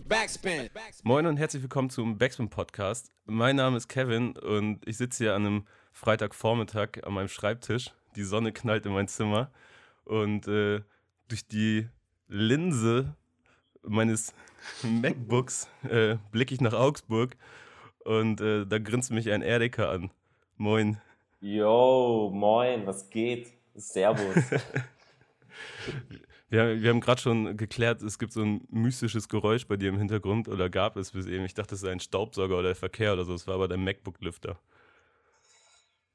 Backspin. Moin und herzlich willkommen zum Backspin Podcast. Mein Name ist Kevin und ich sitze hier an einem Freitagvormittag an meinem Schreibtisch. Die Sonne knallt in mein Zimmer und äh, durch die Linse meines MacBooks äh, blicke ich nach Augsburg und äh, da grinst mich ein Erika an. Moin. Yo, moin, was geht? Servus. wir, wir haben gerade schon geklärt, es gibt so ein mystisches Geräusch bei dir im Hintergrund oder gab es bis eben. Ich dachte, es sei ein Staubsauger oder Verkehr oder so. Es war aber dein MacBook-Lüfter.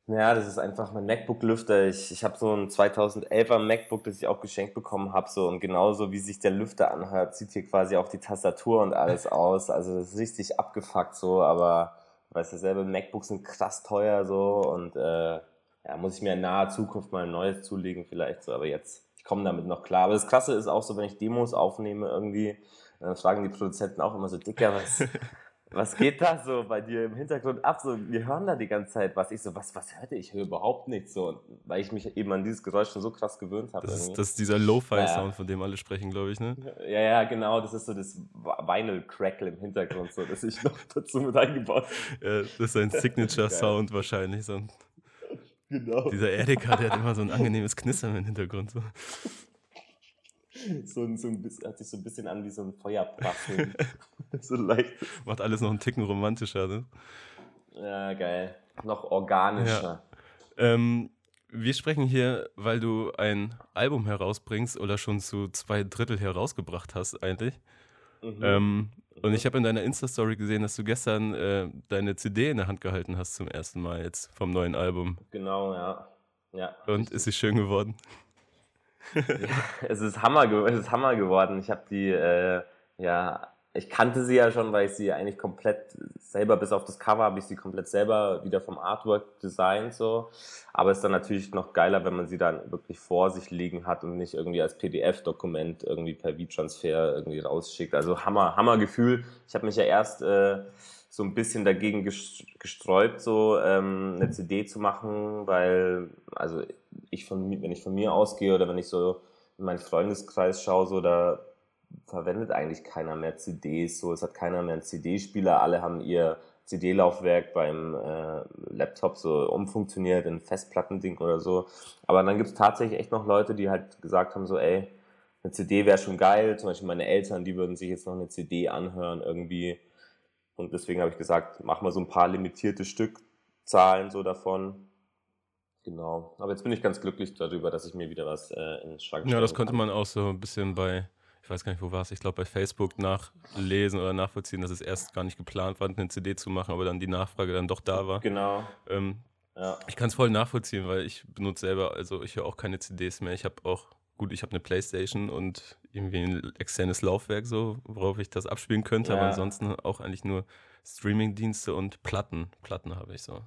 Ja, das ist einfach mein MacBook-Lüfter. Ich, ich habe so ein 2011er MacBook, das ich auch geschenkt bekommen habe. So, und genauso wie sich der Lüfter anhört, sieht hier quasi auch die Tastatur und alles aus. Also das ist richtig abgefuckt so, aber weißt du selber, MacBooks sind krass teuer so und äh, ja, muss ich mir in naher Zukunft mal ein neues zulegen vielleicht so, aber jetzt, ich komme damit noch klar. Aber das Krasse ist auch so, wenn ich Demos aufnehme irgendwie, dann fragen die Produzenten auch immer so, Dicker, was, was geht da so bei dir im Hintergrund ab? So, wir hören da die ganze Zeit was. Ich so, was, was hörte ich? Ich höre überhaupt nichts so, weil ich mich eben an dieses Geräusch schon so krass gewöhnt habe. Das, ist, das ist dieser Lo-Fi-Sound, naja. von dem alle sprechen, glaube ich, ne? Ja, ja, genau. Das ist so das Vinyl-Crackle im Hintergrund, so, das ich noch dazu mit eingebaut habe. Ja, das ist ein Signature-Sound wahrscheinlich. So ein Genau. Dieser Erika, der hat immer so ein angenehmes Knistern im Hintergrund. So. So, so ein bisschen, hört sich so ein bisschen an wie so ein Feuerprassen. so leicht. Macht alles noch einen Ticken romantischer, ne? Ja, geil. Noch organischer. Ja. Ähm, wir sprechen hier, weil du ein Album herausbringst oder schon zu zwei Drittel herausgebracht hast, eigentlich. Mhm. Ähm, und ich habe in deiner Insta-Story gesehen, dass du gestern äh, deine CD in der Hand gehalten hast zum ersten Mal jetzt vom neuen Album. Genau, ja. ja Und richtig. ist sie schön geworden? es ist Hammer, es ist Hammer geworden. Ich habe die äh, ja ich kannte sie ja schon, weil ich sie eigentlich komplett selber, bis auf das Cover, habe ich sie komplett selber wieder vom Artwork designt, so. Aber es ist dann natürlich noch geiler, wenn man sie dann wirklich vor sich liegen hat und nicht irgendwie als PDF-Dokument irgendwie per V-Transfer irgendwie rausschickt. Also Hammer, Hammer Gefühl. Ich habe mich ja erst äh, so ein bisschen dagegen gesträubt, so ähm, eine CD zu machen, weil, also ich von, wenn ich von mir ausgehe oder wenn ich so in meinen Freundeskreis schaue, so da verwendet eigentlich keiner mehr CDs, so es hat keiner mehr einen CD-Spieler, alle haben ihr CD-Laufwerk beim äh, Laptop so umfunktioniert in Festplattending oder so. Aber dann gibt es tatsächlich echt noch Leute, die halt gesagt haben, so, ey, eine CD wäre schon geil. Zum Beispiel meine Eltern, die würden sich jetzt noch eine CD anhören irgendwie. Und deswegen habe ich gesagt, mach mal so ein paar limitierte Stückzahlen so davon. Genau. Aber jetzt bin ich ganz glücklich darüber, dass ich mir wieder was äh, in den Schrank Ja, das konnte kann. man auch so ein bisschen bei weiß gar nicht, wo war es, ich glaube bei Facebook nachlesen oder nachvollziehen, dass es erst gar nicht geplant war, eine CD zu machen, aber dann die Nachfrage dann doch da war. Genau. Ähm, ja. Ich kann es voll nachvollziehen, weil ich benutze selber, also ich höre auch keine CDs mehr. Ich habe auch, gut, ich habe eine Playstation und irgendwie ein externes Laufwerk, so, worauf ich das abspielen könnte, ja. aber ansonsten auch eigentlich nur Streamingdienste und Platten. Platten habe ich so.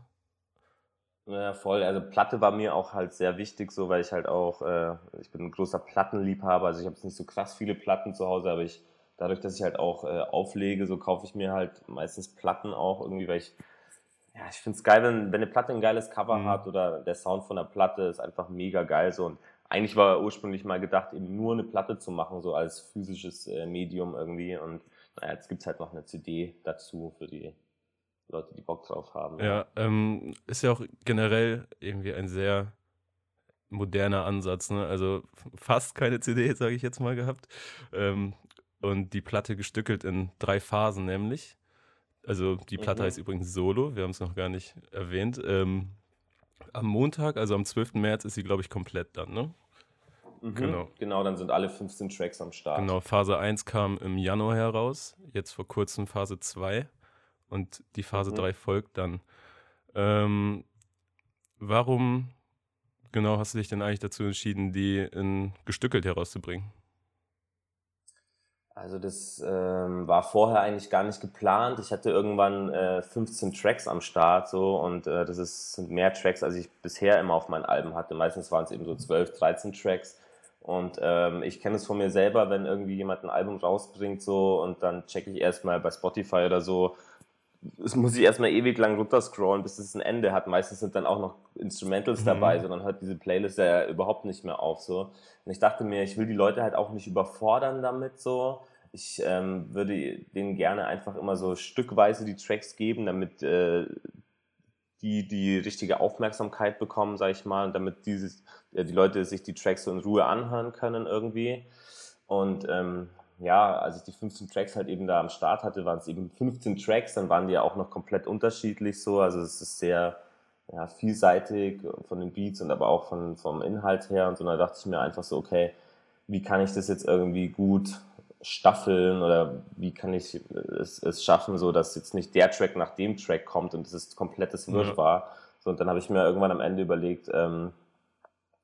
Ja, voll. Also Platte war mir auch halt sehr wichtig, so weil ich halt auch, äh, ich bin ein großer Plattenliebhaber, also ich habe jetzt nicht so krass viele Platten zu Hause, aber ich, dadurch, dass ich halt auch äh, auflege, so kaufe ich mir halt meistens Platten auch irgendwie, weil ich, ja, ich finde es geil, wenn, wenn eine Platte ein geiles Cover mhm. hat oder der Sound von der Platte ist einfach mega geil so und eigentlich war ursprünglich mal gedacht, eben nur eine Platte zu machen, so als physisches äh, Medium irgendwie und naja, jetzt gibt's halt noch eine CD dazu für die Leute, die Bock drauf haben. Ja. Ähm, ist ja auch generell irgendwie ein sehr moderner Ansatz. Ne? Also fast keine CD, sage ich jetzt mal, gehabt. Ähm, und die Platte gestückelt in drei Phasen, nämlich. Also die Platte mhm. heißt übrigens Solo, wir haben es noch gar nicht erwähnt. Ähm, am Montag, also am 12. März, ist sie, glaube ich, komplett dann, ne? Mhm. Genau. genau, dann sind alle 15 Tracks am Start. Genau, Phase 1 kam im Januar heraus, jetzt vor kurzem Phase 2 und die Phase mhm. 3 folgt dann. Ähm, warum genau hast du dich denn eigentlich dazu entschieden, die in gestückelt herauszubringen? Also das ähm, war vorher eigentlich gar nicht geplant. Ich hatte irgendwann äh, 15 Tracks am Start so und äh, das ist, sind mehr Tracks, als ich bisher immer auf meinen Alben hatte. Meistens waren es eben so 12, 13 Tracks. Und ähm, ich kenne es von mir selber, wenn irgendwie jemand ein Album rausbringt so und dann checke ich erstmal bei Spotify oder so, es muss ich erstmal ewig lang runterscrollen, bis es ein Ende hat. Meistens sind dann auch noch Instrumentals mhm. dabei, sondern hört diese Playlist ja überhaupt nicht mehr auf. So. Und ich dachte mir, ich will die Leute halt auch nicht überfordern damit so. ich ähm, würde denen gerne einfach immer so stückweise die Tracks geben, damit äh, die die richtige Aufmerksamkeit bekommen, sage ich mal, und damit dieses, äh, die Leute sich die Tracks so in Ruhe anhören können irgendwie. Und ähm, ja, als ich die 15 Tracks halt eben da am Start hatte, waren es eben 15 Tracks, dann waren die ja auch noch komplett unterschiedlich so. Also es ist sehr ja, vielseitig von den Beats und aber auch von, vom Inhalt her. Und so, da dachte ich mir einfach so, okay, wie kann ich das jetzt irgendwie gut staffeln oder wie kann ich es, es schaffen, so dass jetzt nicht der Track nach dem Track kommt und es ist komplettes Wirrwarr. Ja. So, und dann habe ich mir irgendwann am Ende überlegt, ähm,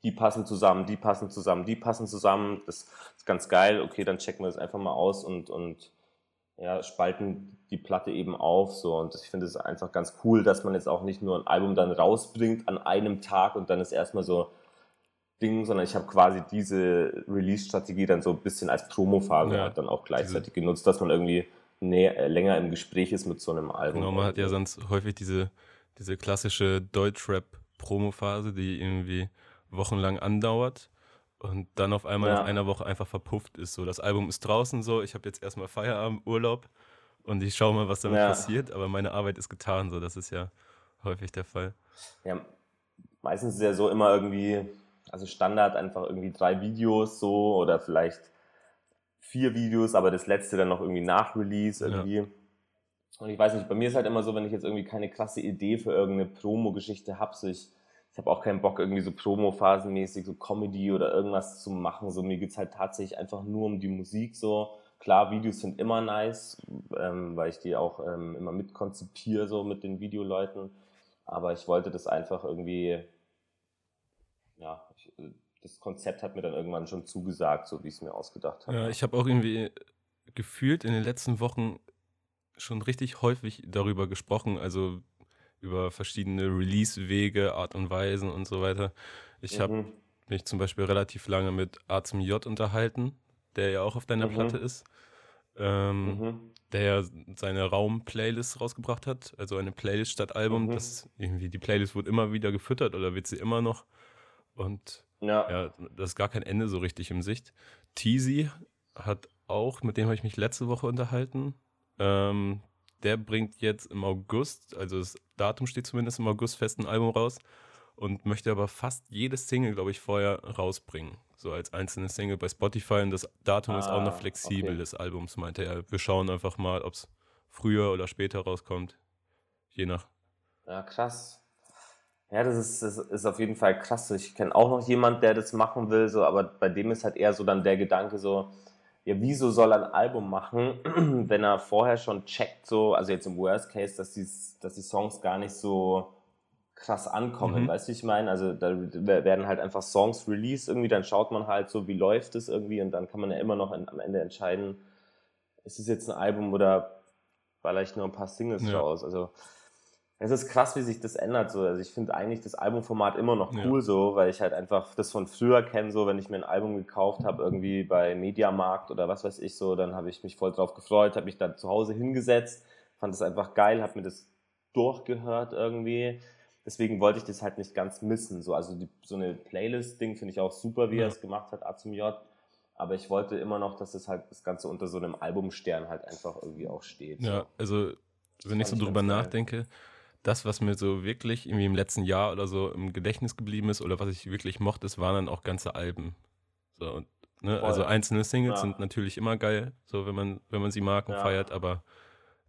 die passen zusammen, die passen zusammen, die passen zusammen. Das ist ganz geil. Okay, dann checken wir das einfach mal aus und, und ja, spalten die Platte eben auf. So. Und ich finde es einfach ganz cool, dass man jetzt auch nicht nur ein Album dann rausbringt an einem Tag und dann ist erstmal so Ding, sondern ich habe quasi diese Release-Strategie dann so ein bisschen als Promophase ja, dann auch gleichzeitig genutzt, dass man irgendwie näher, äh, länger im Gespräch ist mit so einem Album. Genau, man hat ja sonst häufig diese, diese klassische Deutschrap-Promo-Phase, die irgendwie wochenlang andauert und dann auf einmal ja. nach einer Woche einfach verpufft ist. So, das Album ist draußen so, ich habe jetzt erstmal Feierabend, Urlaub und ich schaue mal, was damit ja. passiert, aber meine Arbeit ist getan, so, das ist ja häufig der Fall. Ja, meistens ist ja so immer irgendwie, also Standard einfach irgendwie drei Videos so oder vielleicht vier Videos, aber das letzte dann noch irgendwie nach Release irgendwie. Ja. Und ich weiß nicht, bei mir ist halt immer so, wenn ich jetzt irgendwie keine krasse Idee für irgendeine Promo-Geschichte habe, so ich ich habe auch keinen Bock, irgendwie so Promo-phasenmäßig so Comedy oder irgendwas zu machen. So, mir geht es halt tatsächlich einfach nur um die Musik. So, klar, Videos sind immer nice, ähm, weil ich die auch ähm, immer mitkonzipiere, so mit den Videoleuten. Aber ich wollte das einfach irgendwie, ja, ich, das Konzept hat mir dann irgendwann schon zugesagt, so wie ich es mir ausgedacht habe. Ja, ich habe auch irgendwie gefühlt in den letzten Wochen schon richtig häufig darüber gesprochen. Also über verschiedene Release-Wege, Art und Weisen und so weiter. Ich mhm. habe mich zum Beispiel relativ lange mit A zum J unterhalten, der ja auch auf deiner mhm. Platte ist. Ähm, mhm. Der ja seine Raum-Playlist rausgebracht hat, also eine Playlist statt Album. Mhm. Das irgendwie, die Playlist wurde immer wieder gefüttert oder wird sie immer noch. Und ja. ja, das ist gar kein Ende so richtig im Sicht. Teasy hat auch, mit dem habe ich mich letzte Woche unterhalten. Ähm, der bringt jetzt im August, also das Datum steht zumindest im August fest, ein Album raus und möchte aber fast jedes Single, glaube ich, vorher rausbringen. So als einzelne Single bei Spotify und das Datum ah, ist auch noch ah, flexibel okay. des Albums, meinte er. Wir schauen einfach mal, ob es früher oder später rauskommt. Je nach. Ja, krass. Ja, das ist, das ist auf jeden Fall krass. Ich kenne auch noch jemanden, der das machen will, so, aber bei dem ist halt eher so dann der Gedanke so, ja, wieso soll er ein Album machen, wenn er vorher schon checkt, so, also jetzt im Worst Case, dass die, dass die Songs gar nicht so krass ankommen, mhm. weißt du, ich meine? Also da werden halt einfach Songs released irgendwie, dann schaut man halt so, wie läuft es irgendwie und dann kann man ja immer noch am Ende entscheiden, ist es jetzt ein Album oder vielleicht nur ein paar Singles ja. raus. Also es ist krass, wie sich das ändert. So. Also ich finde eigentlich das Albumformat immer noch cool, ja. so, weil ich halt einfach das von früher kenne, so wenn ich mir ein Album gekauft habe, irgendwie bei Mediamarkt oder was weiß ich so, dann habe ich mich voll drauf gefreut, habe mich dann zu Hause hingesetzt, fand es einfach geil, habe mir das durchgehört irgendwie. Deswegen wollte ich das halt nicht ganz missen. So, also die, so eine Playlist-Ding finde ich auch super, wie ja. er es gemacht hat, A zum J. Aber ich wollte immer noch, dass das halt das Ganze unter so einem Albumstern halt einfach irgendwie auch steht. Ja, also wenn ich so drüber nachdenke, das, was mir so wirklich irgendwie im letzten Jahr oder so im Gedächtnis geblieben ist oder was ich wirklich mochte, das waren dann auch ganze Alben. So, und, ne? Also einzelne Singles ja. sind natürlich immer geil, so wenn man, wenn man sie mag und ja. feiert, aber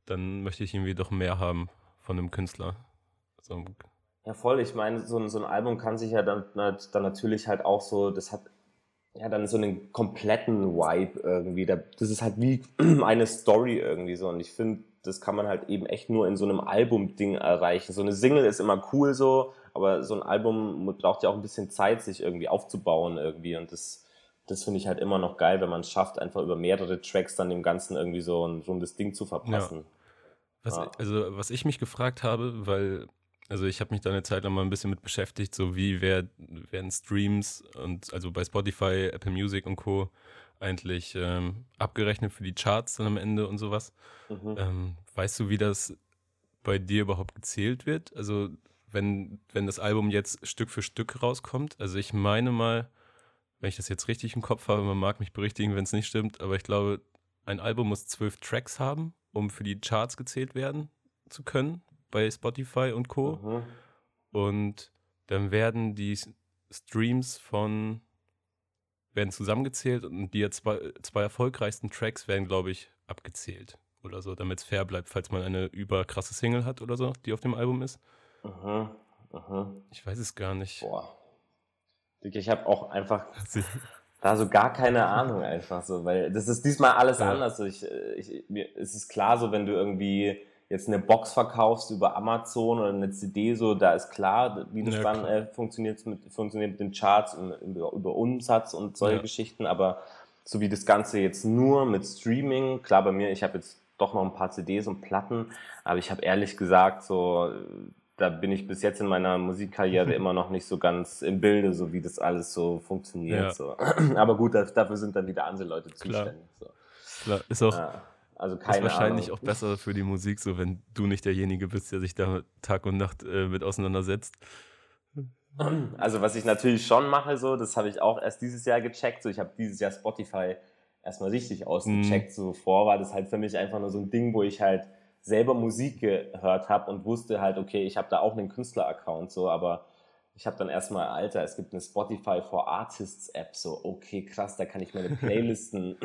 dann möchte ich irgendwie doch mehr haben von einem Künstler. So. Ja, voll. Ich meine, so, so ein Album kann sich ja dann, dann natürlich halt auch so, das hat ja dann so einen kompletten Vibe irgendwie. Das ist halt wie eine Story irgendwie so. Und ich finde, das kann man halt eben echt nur in so einem Album-Ding erreichen. So eine Single ist immer cool so, aber so ein Album braucht ja auch ein bisschen Zeit, sich irgendwie aufzubauen irgendwie. Und das, das finde ich halt immer noch geil, wenn man es schafft, einfach über mehrere Tracks dann dem Ganzen irgendwie so ein rundes Ding zu verpassen. Ja. Was, ja. Also, was ich mich gefragt habe, weil, also ich habe mich da eine Zeit lang mal ein bisschen mit beschäftigt, so wie wer, werden Streams und also bei Spotify, Apple Music und Co eigentlich ähm, abgerechnet für die Charts dann am Ende und sowas. Mhm. Ähm, weißt du, wie das bei dir überhaupt gezählt wird? Also wenn, wenn das Album jetzt Stück für Stück rauskommt. Also ich meine mal, wenn ich das jetzt richtig im Kopf habe, man mag mich berichtigen, wenn es nicht stimmt, aber ich glaube, ein Album muss zwölf Tracks haben, um für die Charts gezählt werden zu können bei Spotify und Co. Mhm. Und dann werden die Streams von werden zusammengezählt und die zwei, zwei erfolgreichsten Tracks werden, glaube ich, abgezählt oder so, damit es fair bleibt, falls man eine überkrasse Single hat oder so, die auf dem Album ist. Mhm. Mhm. Ich weiß es gar nicht. Boah. Ich habe auch einfach da so gar keine Ahnung einfach so, weil das ist diesmal alles ja. anders. Ich, ich, mir, es ist klar so, wenn du irgendwie jetzt eine Box verkaufst über Amazon oder eine CD, so, da ist klar, wie das ja, dann äh, funktioniert, mit, funktioniert mit den Charts und über, über Umsatz und solche ja. Geschichten, aber so wie das Ganze jetzt nur mit Streaming, klar bei mir, ich habe jetzt doch noch ein paar CDs und Platten, aber ich habe ehrlich gesagt, so, da bin ich bis jetzt in meiner Musikkarriere immer noch nicht so ganz im Bilde, so wie das alles so funktioniert. Ja. So. Aber gut, dafür sind dann wieder andere Leute zuständig. Klar, so. Klar. ist auch. Ja. Also keine ist wahrscheinlich Ahnung. auch besser für die Musik, so wenn du nicht derjenige bist, der sich da Tag und Nacht äh, mit auseinandersetzt. Also was ich natürlich schon mache, so, das habe ich auch erst dieses Jahr gecheckt. So, ich habe dieses Jahr Spotify erstmal richtig ausgecheckt. Mm. So vor war das halt für mich einfach nur so ein Ding, wo ich halt selber Musik gehört habe und wusste halt, okay, ich habe da auch einen Künstler-Account, so, aber ich habe dann erstmal, Alter, es gibt eine Spotify for Artists App, so, okay, krass, da kann ich meine Playlisten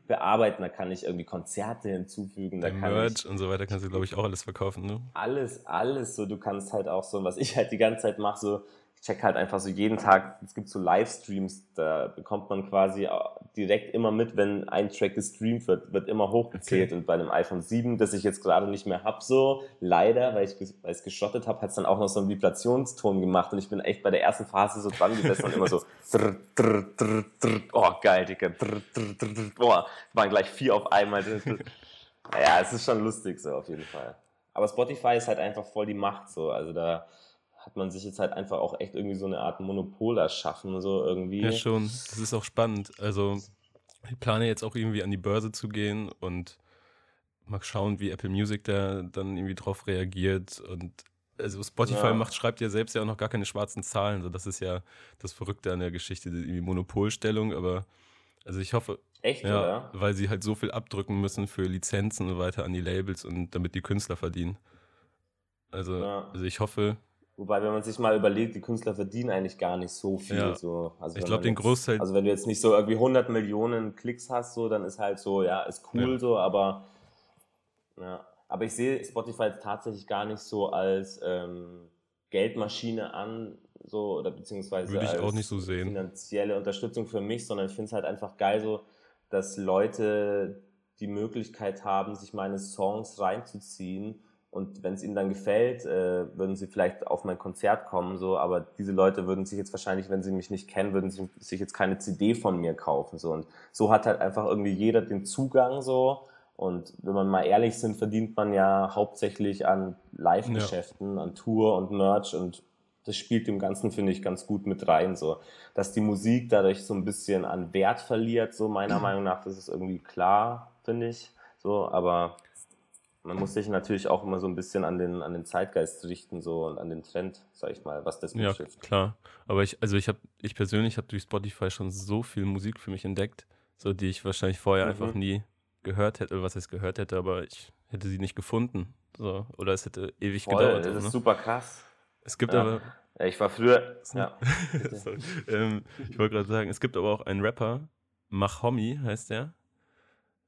bearbeiten, da kann ich irgendwie Konzerte hinzufügen, da kann Merch ich, und so weiter kannst du, glaube ich, auch alles verkaufen, ne? Alles, alles, so, du kannst halt auch so, was ich halt die ganze Zeit mache, so, check halt einfach so jeden Tag, es gibt so Livestreams, da bekommt man quasi direkt immer mit, wenn ein Track gestreamt wird, wird immer hochgezählt. Okay. Und bei einem iPhone 7, das ich jetzt gerade nicht mehr hab, so leider, weil ich weil es geschottet habe, hat es dann auch noch so einen Vibrationston gemacht. Und ich bin echt bei der ersten Phase so dran gesessen und immer so drr, drr, drr, drr, oh geil, Digga, drr, drr, drr, drr, boah, waren gleich vier auf einmal. Ja, es ist schon lustig so auf jeden Fall. Aber Spotify ist halt einfach voll die Macht so, also da hat man sich jetzt halt einfach auch echt irgendwie so eine Art Monopol erschaffen, so irgendwie. Ja, schon. Das ist auch spannend. Also, ich plane jetzt auch irgendwie an die Börse zu gehen und mal schauen, wie Apple Music da dann irgendwie drauf reagiert. Und also Spotify ja. macht, schreibt ja selbst ja auch noch gar keine schwarzen Zahlen. So, das ist ja das Verrückte an der Geschichte, die Monopolstellung, aber also ich hoffe, Echt, ja, oder? weil sie halt so viel abdrücken müssen für Lizenzen und weiter an die Labels und damit die Künstler verdienen. Also, ja. also ich hoffe, Wobei, wenn man sich mal überlegt, die Künstler verdienen eigentlich gar nicht so viel. Ja. So. Also ich glaube, den Großteil. Also, wenn du jetzt nicht so irgendwie 100 Millionen Klicks hast, so, dann ist halt so, ja, ist cool ja. so, aber. Ja. Aber ich sehe Spotify jetzt tatsächlich gar nicht so als ähm, Geldmaschine an, so, oder beziehungsweise Würde ich als auch nicht so sehen. finanzielle Unterstützung für mich, sondern ich finde es halt einfach geil, so, dass Leute die Möglichkeit haben, sich meine Songs reinzuziehen und wenn es ihnen dann gefällt, äh, würden sie vielleicht auf mein Konzert kommen, so, aber diese Leute würden sich jetzt wahrscheinlich, wenn sie mich nicht kennen, würden sie sich jetzt keine CD von mir kaufen. So. Und so hat halt einfach irgendwie jeder den Zugang so. Und wenn man mal ehrlich sind, verdient man ja hauptsächlich an Live-Geschäften, ja. an Tour und Merch und das spielt dem Ganzen, finde ich, ganz gut mit rein. So. Dass die Musik dadurch so ein bisschen an Wert verliert, so meiner Meinung nach, das ist irgendwie klar, finde ich. So, aber man muss sich natürlich auch immer so ein bisschen an den, an den Zeitgeist richten so und an den Trend, sag ich mal, was das betrifft. Ja, klar. Aber ich, also ich habe, ich persönlich habe durch Spotify schon so viel Musik für mich entdeckt, so die ich wahrscheinlich vorher mhm. einfach nie gehört hätte, was ich gehört hätte, aber ich hätte sie nicht gefunden. So, oder es hätte ewig Voll, gedauert. Das ist ne? super krass. Es gibt ja. aber. Ja, ich war früher. Ja. ähm, ich wollte gerade sagen, es gibt aber auch einen Rapper, Mahomi heißt der.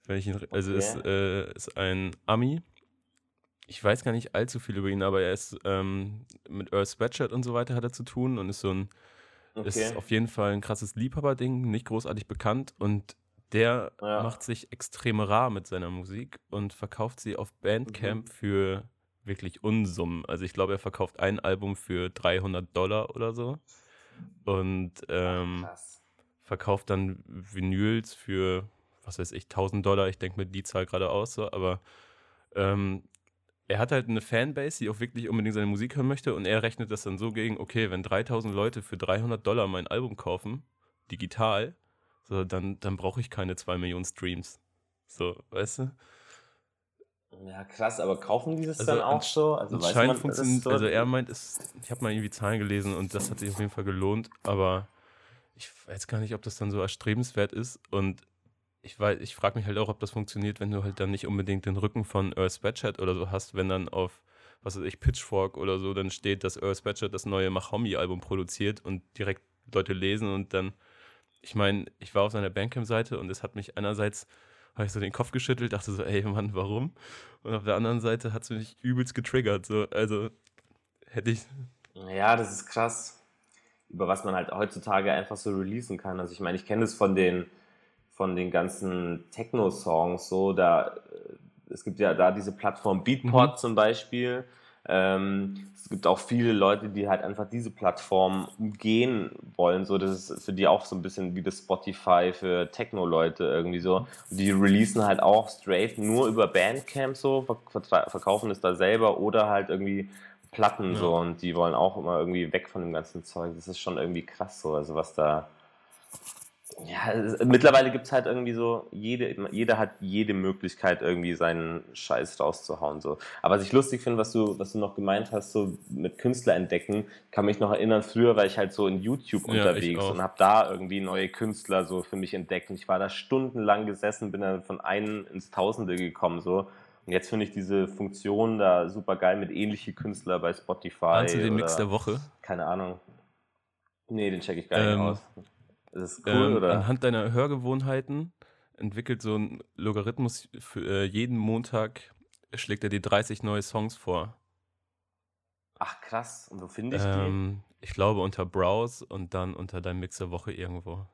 Wenn ich ihn, also okay. ist, äh, ist ein Ami. Ich weiß gar nicht allzu viel über ihn, aber er ist ähm, mit Earl Sweatshirt und so weiter hat er zu tun und ist so ein, okay. ist auf jeden Fall ein krasses Liebhaberding, nicht großartig bekannt und der ja. macht sich extrem rar mit seiner Musik und verkauft sie auf Bandcamp mhm. für wirklich Unsummen. Also ich glaube, er verkauft ein Album für 300 Dollar oder so und ähm, verkauft dann Vinyls für was weiß ich, 1000 Dollar, ich denke mir die Zahl gerade aus, so, aber ähm, er hat halt eine Fanbase, die auch wirklich unbedingt seine Musik hören möchte und er rechnet das dann so gegen, okay, wenn 3000 Leute für 300 Dollar mein Album kaufen, digital, so, dann, dann brauche ich keine 2 Millionen Streams. So, weißt du? Ja, krass, aber kaufen die das also dann auch so? Also, anscheinend funktioniert, so? also er meint, es, ich habe mal irgendwie Zahlen gelesen und das hat sich auf jeden Fall gelohnt, aber ich weiß gar nicht, ob das dann so erstrebenswert ist und ich, ich frage mich halt auch, ob das funktioniert, wenn du halt dann nicht unbedingt den Rücken von Earl Sweatshirt oder so hast, wenn dann auf, was weiß ich, Pitchfork oder so dann steht, dass Earl Sweatshirt das neue Mahomi-Album produziert und direkt Leute lesen und dann, ich meine, ich war auf seiner Bandcamp-Seite und es hat mich einerseits, habe ich so den Kopf geschüttelt, dachte so, ey Mann, warum? Und auf der anderen Seite hat es mich übelst getriggert, so, also hätte ich... Ja, das ist krass, über was man halt heutzutage einfach so releasen kann. Also ich meine, ich kenne das von den von den ganzen Techno-Songs so, da äh, es gibt ja da diese Plattform Beatport mhm. zum Beispiel. Ähm, es gibt auch viele Leute, die halt einfach diese Plattform umgehen wollen. So, das ist für die auch so ein bisschen wie das Spotify für Techno-Leute irgendwie so. Und die releasen halt auch straight nur über Bandcamp so, verkaufen es da selber oder halt irgendwie Platten ja. so und die wollen auch immer irgendwie weg von dem ganzen Zeug. Das ist schon irgendwie krass so, also was da ja, es, mittlerweile gibt es halt irgendwie so, jede, jeder hat jede Möglichkeit, irgendwie seinen Scheiß rauszuhauen. So. Aber was ich lustig finde, was du, was du noch gemeint hast, so mit Künstler entdecken, kann mich noch erinnern, früher war ich halt so in YouTube ja, unterwegs und habe da irgendwie neue Künstler so für mich entdeckt. Und ich war da stundenlang gesessen, bin dann von einem ins Tausende gekommen. So. Und jetzt finde ich diese Funktion da super geil mit ähnlichen Künstlern bei Spotify. Meinst du den Mix der Woche? Keine Ahnung. Nee, den checke ich gar nicht ähm, aus. Ist cool, ähm, oder? Anhand deiner Hörgewohnheiten entwickelt so ein Logarithmus für äh, jeden Montag schlägt er dir 30 neue Songs vor. Ach krass, und wo finde ich ähm, die? Ich glaube unter Browse und dann unter deinem Mixer Woche irgendwo.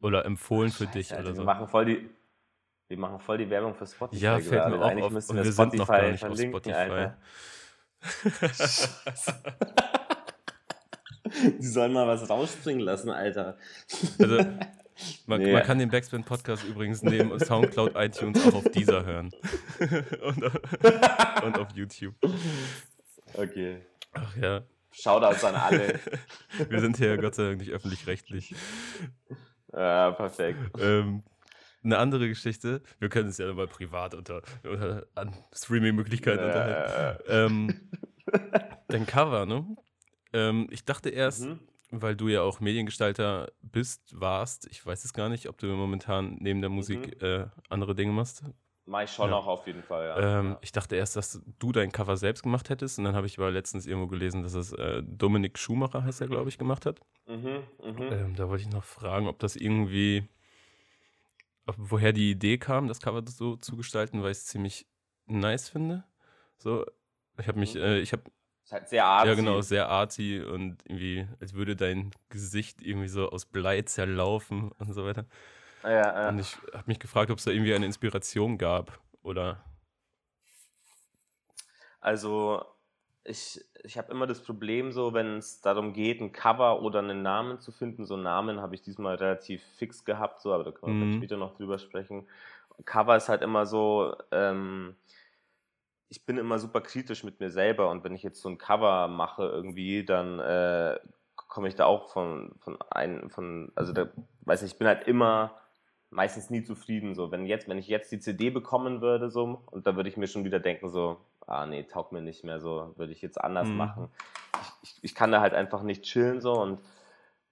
Oder empfohlen Ach, für dich Alter, oder so. Wir machen voll die, wir machen voll die Werbung für Spotify. Ja, fällt gerade. mir auch Eigentlich auf. Müssen wir, wir Spotify sind noch gar nicht auf Spotify. Alter. Die sollen mal was rausspringen lassen, Alter. Also, man, nee. man kann den Backspin Podcast übrigens neben Soundcloud, iTunes auch auf dieser hören. und, und, auf YouTube. Okay. Ach ja. Shoutouts an alle. Wir sind hier Gott sei Dank nicht öffentlich-rechtlich. Ja, perfekt. Ähm, eine andere Geschichte, wir können es ja mal privat unter, unter Streaming-Möglichkeiten äh. unterhalten. Ähm, dein Cover, ne? Ähm, ich dachte erst, mhm. weil du ja auch Mediengestalter bist, warst, ich weiß es gar nicht, ob du momentan neben der Musik mhm. äh, andere Dinge machst. Mach ich schon ja. auch auf jeden Fall, ja. Ähm, ich dachte erst, dass du dein Cover selbst gemacht hättest und dann habe ich aber letztens irgendwo gelesen, dass es äh, Dominik Schumacher heißt er, glaube ich, gemacht hat. Mhm, mh. ähm, da wollte ich noch fragen, ob das irgendwie, ob, woher die Idee kam, das Cover so zu gestalten, weil ich es ziemlich nice finde. So, ich habe mich, mhm. äh, ich habe ist halt sehr arty. Ja, genau, sehr arty und irgendwie, als würde dein Gesicht irgendwie so aus Blei zerlaufen und so weiter. Ja, ja. Und ich habe mich gefragt, ob es da irgendwie eine Inspiration gab oder. Also, ich, ich habe immer das Problem, so, wenn es darum geht, ein Cover oder einen Namen zu finden. So einen Namen habe ich diesmal relativ fix gehabt, so, aber da können wir mhm. später noch drüber sprechen. Cover ist halt immer so, ähm, ich bin immer super kritisch mit mir selber und wenn ich jetzt so ein Cover mache irgendwie, dann äh, komme ich da auch von, von ein, von, also da, weiß nicht, ich bin halt immer meistens nie zufrieden. So, wenn jetzt, wenn ich jetzt die CD bekommen würde, so, und da würde ich mir schon wieder denken, so, ah nee, taugt mir nicht mehr, so, würde ich jetzt anders mhm. machen. Ich, ich, ich, kann da halt einfach nicht chillen so und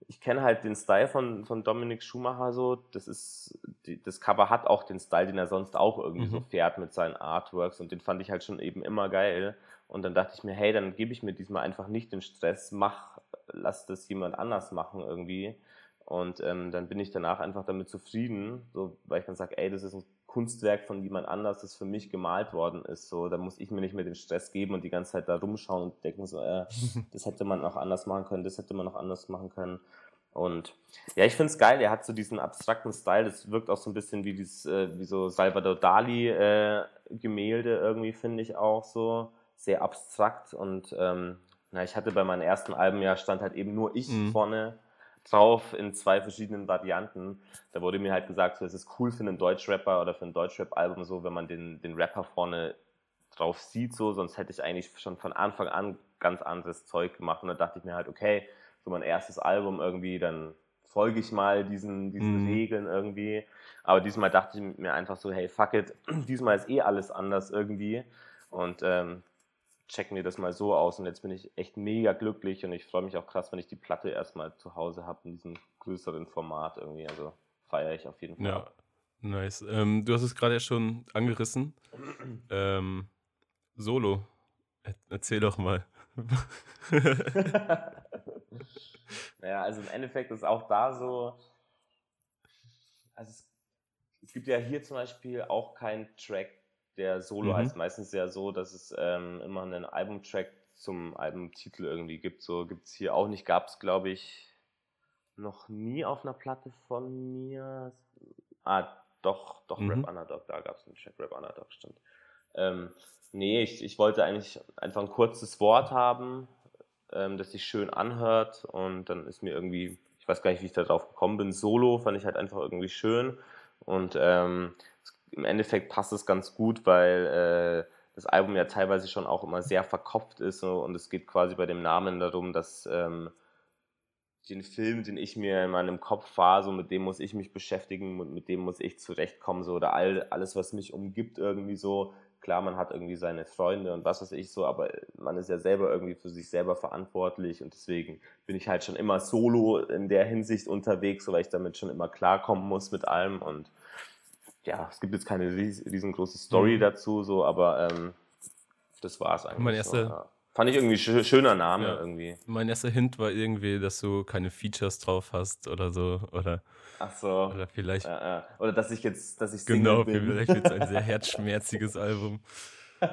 ich kenne halt den Style von, von Dominik Schumacher so. Das ist, die, das Cover hat auch den Style, den er sonst auch irgendwie mhm. so fährt mit seinen Artworks und den fand ich halt schon eben immer geil. Und dann dachte ich mir, hey, dann gebe ich mir diesmal einfach nicht den Stress, mach, lass das jemand anders machen irgendwie. Und ähm, dann bin ich danach einfach damit zufrieden, so, weil ich dann sage, ey, das ist ein Kunstwerk von jemand anders, das für mich gemalt worden ist. So, da muss ich mir nicht mehr den Stress geben und die ganze Zeit da rumschauen und denken so, äh, das hätte man noch anders machen können, das hätte man noch anders machen können. Und ja, ich finde es geil, er hat so diesen abstrakten Style, das wirkt auch so ein bisschen wie, dieses, äh, wie so Salvador Dali äh, Gemälde irgendwie, finde ich auch so. Sehr abstrakt und ähm, na, ich hatte bei meinem ersten Album ja stand halt eben nur ich mhm. vorne drauf in zwei verschiedenen Varianten. Da wurde mir halt gesagt, so, es ist cool für einen Deutschrapper oder für ein Deutschrap-Album so, wenn man den, den Rapper vorne drauf sieht, so, sonst hätte ich eigentlich schon von Anfang an ganz anderes Zeug gemacht. Und da dachte ich mir halt, okay, so mein erstes Album irgendwie, dann folge ich mal diesen, diesen mhm. Regeln irgendwie. Aber diesmal dachte ich mir einfach so, hey, fuck it, diesmal ist eh alles anders irgendwie. Und ähm, checken wir das mal so aus. Und jetzt bin ich echt mega glücklich und ich freue mich auch krass, wenn ich die Platte erstmal zu Hause habe in diesem größeren Format irgendwie. Also feiere ich auf jeden Fall. Ja, Nice. Ähm, du hast es gerade ja schon angerissen. Ähm, Solo. Er erzähl doch mal. naja, also im Endeffekt ist auch da so, also es, es gibt ja hier zum Beispiel auch keinen Track, der Solo mhm. heißt. Meistens ja so, dass es ähm, immer einen Albumtrack zum Albumtitel irgendwie gibt. So gibt es hier auch nicht. Gab es, glaube ich, noch nie auf einer Platte von mir. Ah, doch, doch, mhm. Rap Underdog, da gab es einen Track, Rap Underdog, stimmt. Ähm, nee, ich, ich wollte eigentlich einfach ein kurzes Wort haben, ähm, das sich schön anhört und dann ist mir irgendwie, ich weiß gar nicht, wie ich da drauf gekommen bin, Solo fand ich halt einfach irgendwie schön und ähm, im Endeffekt passt es ganz gut, weil äh, das Album ja teilweise schon auch immer sehr verkopft ist und es geht quasi bei dem Namen darum, dass ähm, den Film, den ich mir in meinem Kopf fahre, so mit dem muss ich mich beschäftigen und mit dem muss ich zurechtkommen, so oder all, alles, was mich umgibt, irgendwie so. Klar, man hat irgendwie seine Freunde und was weiß ich so, aber man ist ja selber irgendwie für sich selber verantwortlich und deswegen bin ich halt schon immer solo in der Hinsicht unterwegs, so weil ich damit schon immer klarkommen muss mit allem und ja, es gibt jetzt keine riesengroße Story mhm. dazu, so, aber ähm, das war es eigentlich. Mein erster, so, ja. Fand ich irgendwie sch schöner Name ja. irgendwie. Mein erster Hint war irgendwie, dass du keine Features drauf hast oder so. Oder, Ach so. Oder vielleicht. Ja, ja. Oder dass ich jetzt, dass ich Genau, bin. vielleicht wird es ein sehr herzschmerziges Album.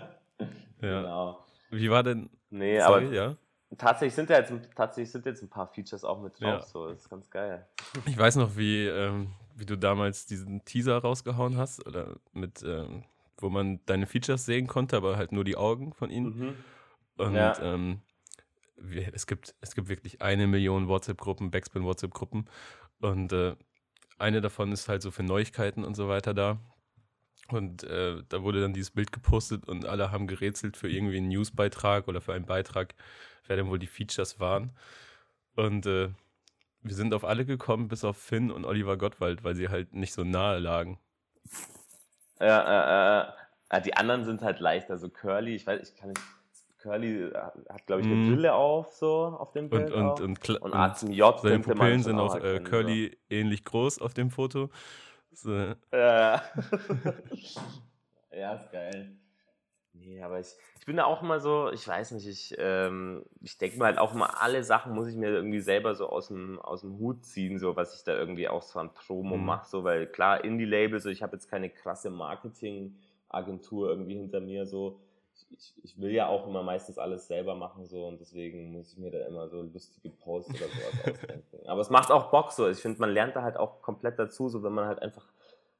Ja. Genau. Wie war denn. Nee, Sorry, aber. Ja? Tatsächlich sind, ja jetzt, tatsächlich sind jetzt ein paar Features auch mit drauf, so, das ist ganz geil. Ich weiß noch, wie, ähm, wie du damals diesen Teaser rausgehauen hast, oder mit, ähm, wo man deine Features sehen konnte, aber halt nur die Augen von ihnen. Mhm. Und ja. ähm, es, gibt, es gibt wirklich eine Million WhatsApp-Gruppen, Backspin-WhatsApp-Gruppen. Und äh, eine davon ist halt so für Neuigkeiten und so weiter da. Und äh, da wurde dann dieses Bild gepostet und alle haben gerätselt für irgendwie einen Newsbeitrag oder für einen Beitrag, wer denn wohl die Features waren. Und äh, wir sind auf alle gekommen, bis auf Finn und Oliver Gottwald, weil sie halt nicht so nahe lagen. Ja, äh, äh, die anderen sind halt leichter, so Curly, ich weiß, ich kann nicht Curly äh, hat, glaube ich, eine mm. Brille auf, so auf dem Bild. Und, und, und, und ACJ seine Pupillen sind auch äh, Curly so. ähnlich groß auf dem Foto. So. Ja. ja, ist geil. Nee, aber ich, ich bin da auch immer so, ich weiß nicht, ich, ähm, ich denke mir halt auch immer, alle Sachen muss ich mir irgendwie selber so aus dem, aus dem Hut ziehen, so was ich da irgendwie auch so an Promo mhm. mache, so, weil klar, Indie-Label, so, ich habe jetzt keine krasse Marketing-Agentur irgendwie hinter mir, so, ich, ich will ja auch immer meistens alles selber machen so und deswegen muss ich mir da immer so lustige Posts oder sowas ausdenken. Aber es macht auch Bock so. Ich finde, man lernt da halt auch komplett dazu, so wenn man halt einfach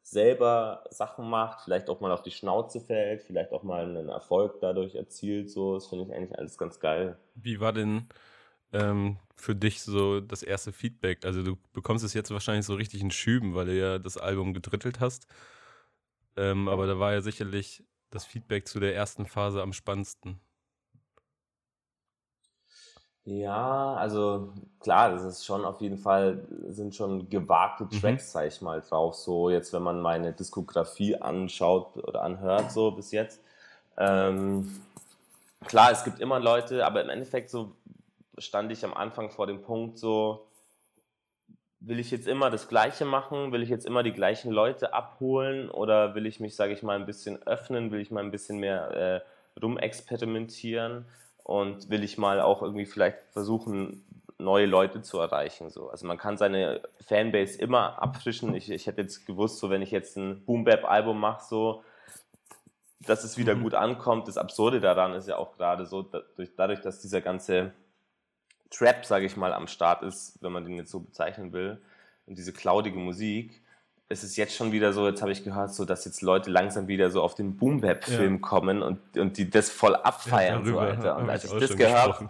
selber Sachen macht, vielleicht auch mal auf die Schnauze fällt, vielleicht auch mal einen Erfolg dadurch erzielt, so, das finde ich eigentlich alles ganz geil. Wie war denn ähm, für dich so das erste Feedback? Also du bekommst es jetzt wahrscheinlich so richtig in Schüben, weil du ja das Album gedrittelt hast. Ähm, aber da war ja sicherlich das Feedback zu der ersten Phase am spannendsten? Ja, also klar, das ist schon auf jeden Fall, sind schon gewagte mhm. Tracks, mhm. sag ich mal, drauf. So jetzt, wenn man meine Diskografie anschaut oder anhört, so bis jetzt. Ähm, klar, es gibt immer Leute, aber im Endeffekt so stand ich am Anfang vor dem Punkt so, will ich jetzt immer das Gleiche machen? Will ich jetzt immer die gleichen Leute abholen? Oder will ich mich, sage ich mal, ein bisschen öffnen? Will ich mal ein bisschen mehr äh, rumexperimentieren? Und will ich mal auch irgendwie vielleicht versuchen, neue Leute zu erreichen? So. Also man kann seine Fanbase immer abfrischen. Ich, ich hätte jetzt gewusst, so wenn ich jetzt ein Boom-Bap-Album mache, so, dass es wieder mhm. gut ankommt. Das Absurde daran ist ja auch gerade so, dadurch, dass dieser ganze Trap, sage ich mal, am Start ist, wenn man den jetzt so bezeichnen will, und diese cloudige Musik, es ist jetzt schon wieder so, jetzt habe ich gehört, so, dass jetzt Leute langsam wieder so auf den Boom Bap Film ja. kommen und, und die das voll abfeiern. Ja, so, Alter. Und als ich, das gehört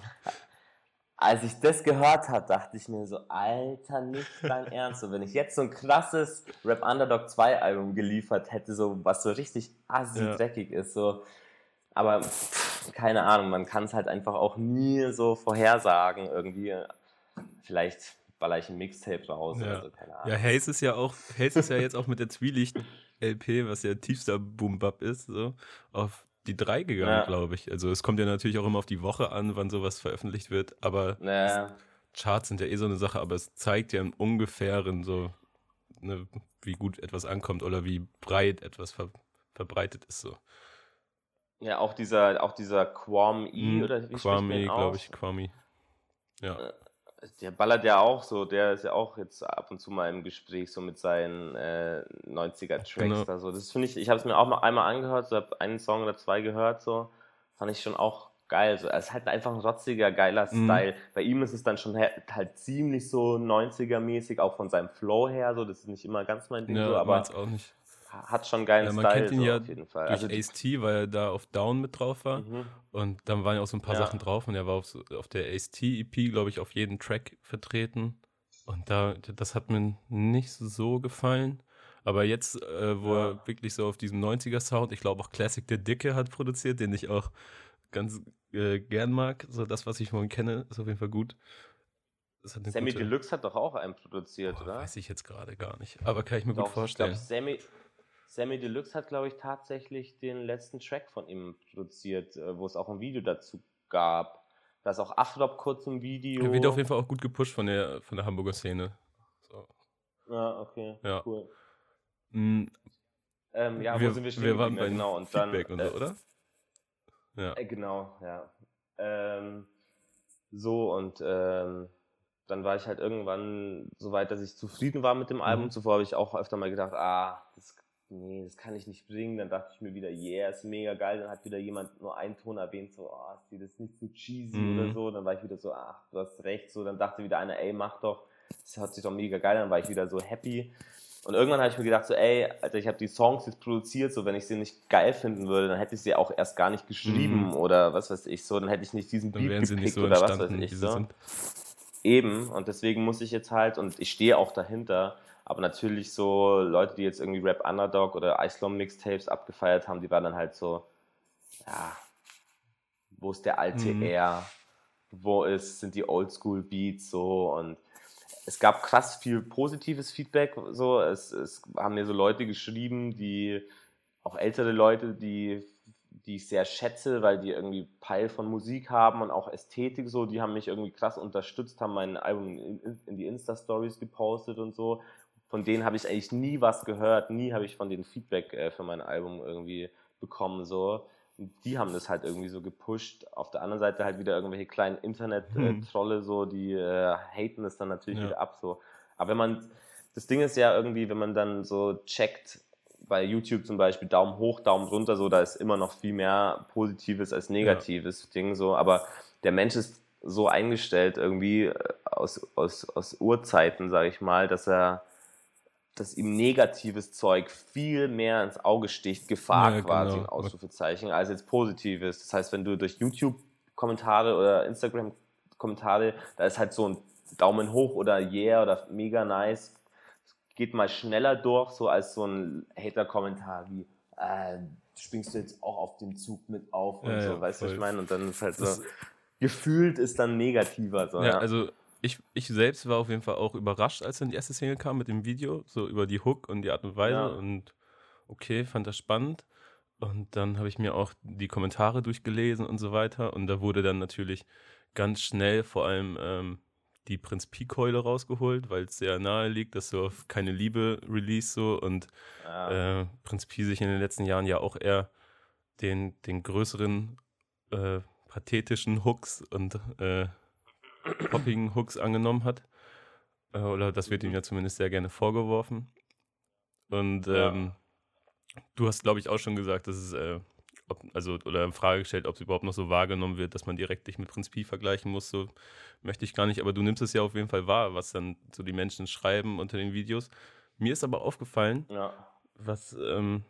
als ich das gehört habe, dachte ich mir so, Alter, nicht dein Ernst. So, wenn ich jetzt so ein krasses Rap Underdog 2 Album geliefert hätte, so was so richtig assi ja. dreckig ist, so, aber pff, keine Ahnung, man kann es halt einfach auch nie so vorhersagen irgendwie. Vielleicht baller ich ein Mixtape raus ja. oder so, keine Ahnung. Ja, Haze ist ja auch, Haze ist ja jetzt auch mit der Zwielicht-LP, was ja tiefster Boom-Bap ist, so, auf die drei gegangen, ja. glaube ich. Also es kommt ja natürlich auch immer auf die Woche an, wann sowas veröffentlicht wird, aber ja. Charts sind ja eh so eine Sache, aber es zeigt ja im Ungefähren so, ne, wie gut etwas ankommt oder wie breit etwas ver verbreitet ist so. Ja, auch dieser, auch dieser Quam E hm, oder wie Kwame, glaube ich, Kwame. Ja. Der ballert ja auch so, der ist ja auch jetzt ab und zu mal im Gespräch so mit seinen äh, 90er-Tracks genau. da so. Das finde ich, ich habe es mir auch mal einmal angehört, so habe einen Song oder zwei gehört, so fand ich schon auch geil. So, es ist halt einfach ein rotziger, geiler mhm. Style. Bei ihm ist es dann schon halt, halt ziemlich so 90er-mäßig, auch von seinem Flow her, so, das ist nicht immer ganz mein Ding, ja, so, aber auch nicht hat schon geilen ja, man Style. Kennt ihn so ja auf jeden Fall. Durch also Ace-T, weil er da auf Down mit drauf war. Mhm. Und dann waren ja auch so ein paar ja. Sachen drauf und er war auf, auf der Ace-T-EP, glaube ich, auf jedem Track vertreten. Und da, das hat mir nicht so gefallen. Aber jetzt, äh, wo ja. er wirklich so auf diesem 90er-Sound, ich glaube auch Classic der Dicke hat produziert, den ich auch ganz äh, gern mag. So das, was ich von ihm kenne, ist auf jeden Fall gut. Sammy gute... Deluxe hat doch auch einen produziert, Boah, oder? Weiß ich jetzt gerade gar nicht. Aber kann ich mir doch, gut vorstellen. Ich glaub, Sammy, Sammy Deluxe hat, glaube ich, tatsächlich den letzten Track von ihm produziert, äh, wo es auch ein Video dazu gab. Da ist auch Afrop kurz im Video. Er wird auf jeden Fall auch gut gepusht von der, von der Hamburger Szene. So. Ja, okay, ja. cool. Mhm. Ähm, ja, wir, wo sind wir stehen? Wir waren bei genau, und Feedback dann, und so, äh, oder? Ja. Äh, genau, ja. Ähm, so und ähm, dann war ich halt irgendwann so weit, dass ich zufrieden war mit dem Album. Mhm. Zuvor habe ich auch öfter mal gedacht, ah, das nee, das kann ich nicht bringen. Dann dachte ich mir wieder, yeah, ist mega geil. Dann hat wieder jemand nur einen Ton erwähnt, so, oh, ist das nicht so cheesy mhm. oder so. Dann war ich wieder so, ach, du hast recht. So, dann dachte wieder einer, ey, mach doch, das hört sich doch mega geil an. Dann war ich wieder so happy. Und irgendwann habe ich mir gedacht, so, ey, Alter, ich habe die Songs jetzt produziert, so, wenn ich sie nicht geil finden würde, dann hätte ich sie auch erst gar nicht geschrieben mhm. oder was weiß ich so, dann hätte ich nicht diesen Beat dann gepickt so oder was weiß ich so. Sind. Eben, und deswegen muss ich jetzt halt, und ich stehe auch dahinter, aber natürlich so Leute, die jetzt irgendwie Rap Underdog oder Icelom Mixtapes abgefeiert haben, die waren dann halt so, ja, wo ist der alte mhm. R? Wo ist, sind die Oldschool Beats so und es gab krass viel positives Feedback. So, es, es haben mir so Leute geschrieben, die auch ältere Leute, die die ich sehr schätze, weil die irgendwie Peil von Musik haben und auch Ästhetik so, die haben mich irgendwie krass unterstützt, haben mein Album in, in die Insta-Stories gepostet und so von denen habe ich eigentlich nie was gehört, nie habe ich von denen Feedback äh, für mein Album irgendwie bekommen. So. die haben das halt irgendwie so gepusht. Auf der anderen Seite halt wieder irgendwelche kleinen Internet-Trolle, hm. so, die äh, haten es dann natürlich ja. wieder ab. So. Aber wenn man, das Ding ist ja irgendwie, wenn man dann so checkt, bei YouTube zum Beispiel Daumen hoch, Daumen runter, so, da ist immer noch viel mehr Positives als Negatives ja. Ding, so, aber der Mensch ist so eingestellt irgendwie äh, aus, aus, aus Urzeiten, sage ich mal, dass er dass ihm negatives Zeug viel mehr ins Auge sticht, Gefahr ja, quasi, genau. ein Ausrufezeichen, als jetzt positives. Das heißt, wenn du durch YouTube-Kommentare oder Instagram-Kommentare, da ist halt so ein Daumen hoch oder yeah oder mega nice, geht mal schneller durch, so als so ein Hater-Kommentar wie, äh, springst du jetzt auch auf dem Zug mit auf und ja, so, ja, weißt du, was ich meine? Und dann ist halt so, das gefühlt ist dann negativer. So, ja, also ich, ich selbst war auf jeden Fall auch überrascht, als dann die erste Single kam mit dem Video, so über die Hook und die Art und Weise. Ja. Und okay, fand das spannend. Und dann habe ich mir auch die Kommentare durchgelesen und so weiter. Und da wurde dann natürlich ganz schnell vor allem ähm, die Prinz Pi-Keule rausgeholt, weil es sehr nahe liegt, dass so auf keine Liebe Release so und ja. äh, Prinz Pi sich in den letzten Jahren ja auch eher den, den größeren äh, pathetischen Hooks und äh, poppigen Hooks angenommen hat. Äh, oder das wird ihm ja zumindest sehr gerne vorgeworfen. Und ähm, ja. du hast, glaube ich, auch schon gesagt, dass es, äh, ob, also, oder in Frage gestellt, ob es überhaupt noch so wahrgenommen wird, dass man direkt dich mit Prinz Pi vergleichen muss. So möchte ich gar nicht, aber du nimmst es ja auf jeden Fall wahr, was dann so die Menschen schreiben unter den Videos. Mir ist aber aufgefallen, ja. was, ähm,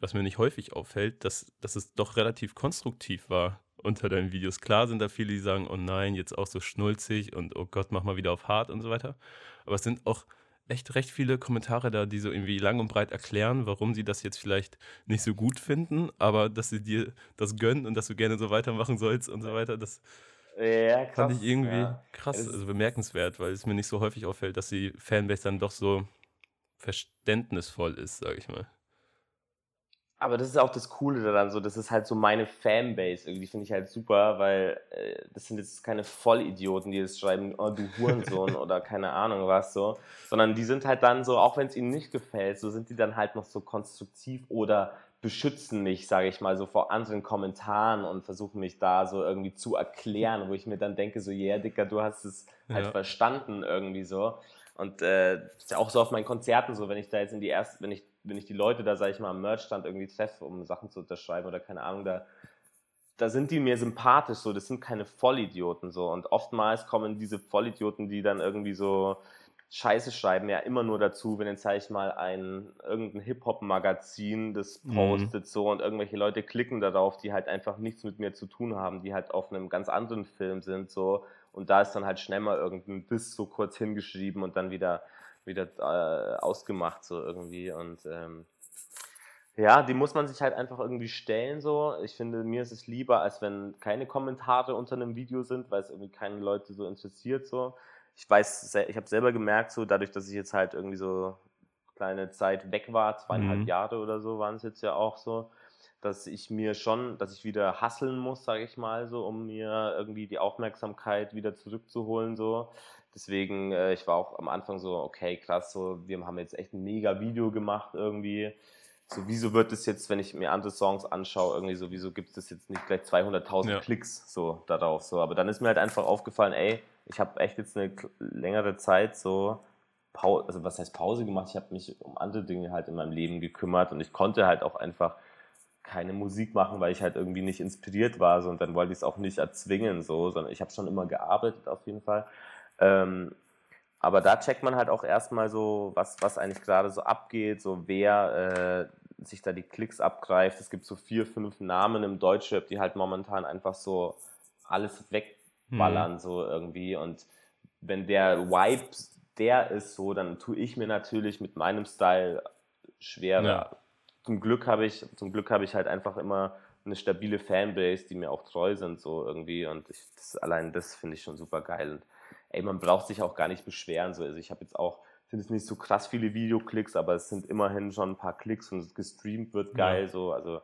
was mir nicht häufig auffällt, dass, dass es doch relativ konstruktiv war unter deinen Videos. Klar sind da viele, die sagen, oh nein, jetzt auch so schnulzig und oh Gott, mach mal wieder auf hart und so weiter. Aber es sind auch echt recht viele Kommentare da, die so irgendwie lang und breit erklären, warum sie das jetzt vielleicht nicht so gut finden, aber dass sie dir das gönnen und dass du gerne so weitermachen sollst und so weiter. Das ja, krass, fand ich irgendwie ja. krass, also bemerkenswert, weil es mir nicht so häufig auffällt, dass die Fanbase dann doch so verständnisvoll ist, sag ich mal. Aber das ist auch das Coole daran, so, das ist halt so meine Fanbase. Irgendwie finde ich halt super, weil äh, das sind jetzt keine Vollidioten, die jetzt schreiben, oh du Hurensohn oder keine Ahnung was so, sondern die sind halt dann so, auch wenn es ihnen nicht gefällt, so sind die dann halt noch so konstruktiv oder beschützen mich, sage ich mal, so vor anderen Kommentaren und versuchen mich da so irgendwie zu erklären, wo ich mir dann denke, so, yeah, Dicker, du hast es halt ja. verstanden irgendwie so. Und äh, das ist ja auch so auf meinen Konzerten so, wenn ich da jetzt in die erste, wenn ich wenn ich die Leute da, sage ich mal, am Merchstand irgendwie treffe, um Sachen zu unterschreiben oder keine Ahnung, da, da sind die mir sympathisch so, das sind keine Vollidioten so. Und oftmals kommen diese Vollidioten, die dann irgendwie so Scheiße schreiben, ja immer nur dazu, wenn jetzt, sage ich mal, ein irgendein Hip-Hop-Magazin das mhm. postet mhm. so und irgendwelche Leute klicken darauf, die halt einfach nichts mit mir zu tun haben, die halt auf einem ganz anderen Film sind so. Und da ist dann halt schnell mal irgendein Diss so kurz hingeschrieben und dann wieder wieder äh, ausgemacht, so irgendwie. Und ähm, ja, die muss man sich halt einfach irgendwie stellen, so. Ich finde, mir ist es lieber, als wenn keine Kommentare unter einem Video sind, weil es irgendwie keine Leute so interessiert, so. Ich weiß, ich habe selber gemerkt, so dadurch, dass ich jetzt halt irgendwie so kleine Zeit weg war, zweieinhalb mhm. Jahre oder so waren es jetzt ja auch so, dass ich mir schon, dass ich wieder hasseln muss, sage ich mal, so, um mir irgendwie die Aufmerksamkeit wieder zurückzuholen, so. Deswegen, äh, ich war auch am Anfang so, okay, krass, so, wir haben jetzt echt ein mega Video gemacht irgendwie. So, wieso wird es jetzt, wenn ich mir andere Songs anschaue, irgendwie so, wieso gibt es jetzt nicht gleich 200.000 ja. Klicks so darauf? So, aber dann ist mir halt einfach aufgefallen, ey, ich habe echt jetzt eine längere Zeit so Pause, also was heißt Pause gemacht? Ich habe mich um andere Dinge halt in meinem Leben gekümmert und ich konnte halt auch einfach keine Musik machen, weil ich halt irgendwie nicht inspiriert war so, und dann wollte ich es auch nicht erzwingen so, sondern ich habe schon immer gearbeitet auf jeden Fall ähm, aber da checkt man halt auch erstmal so, was, was eigentlich gerade so abgeht, so wer äh, sich da die Klicks abgreift. Es gibt so vier, fünf Namen im Deutschrap, die halt momentan einfach so alles wegballern, mhm. so irgendwie. Und wenn der Vibe der ist so, dann tue ich mir natürlich mit meinem Style schwerer. Ja. Zum Glück habe ich, zum Glück habe ich halt einfach immer eine stabile Fanbase, die mir auch treu sind, so irgendwie. Und ich, das, allein das finde ich schon super geil. Und ey, man braucht sich auch gar nicht beschweren. So. Also ich habe jetzt auch, finde es nicht so krass viele Videoklicks, aber es sind immerhin schon ein paar Klicks und gestreamt wird geil. Ja. So. Also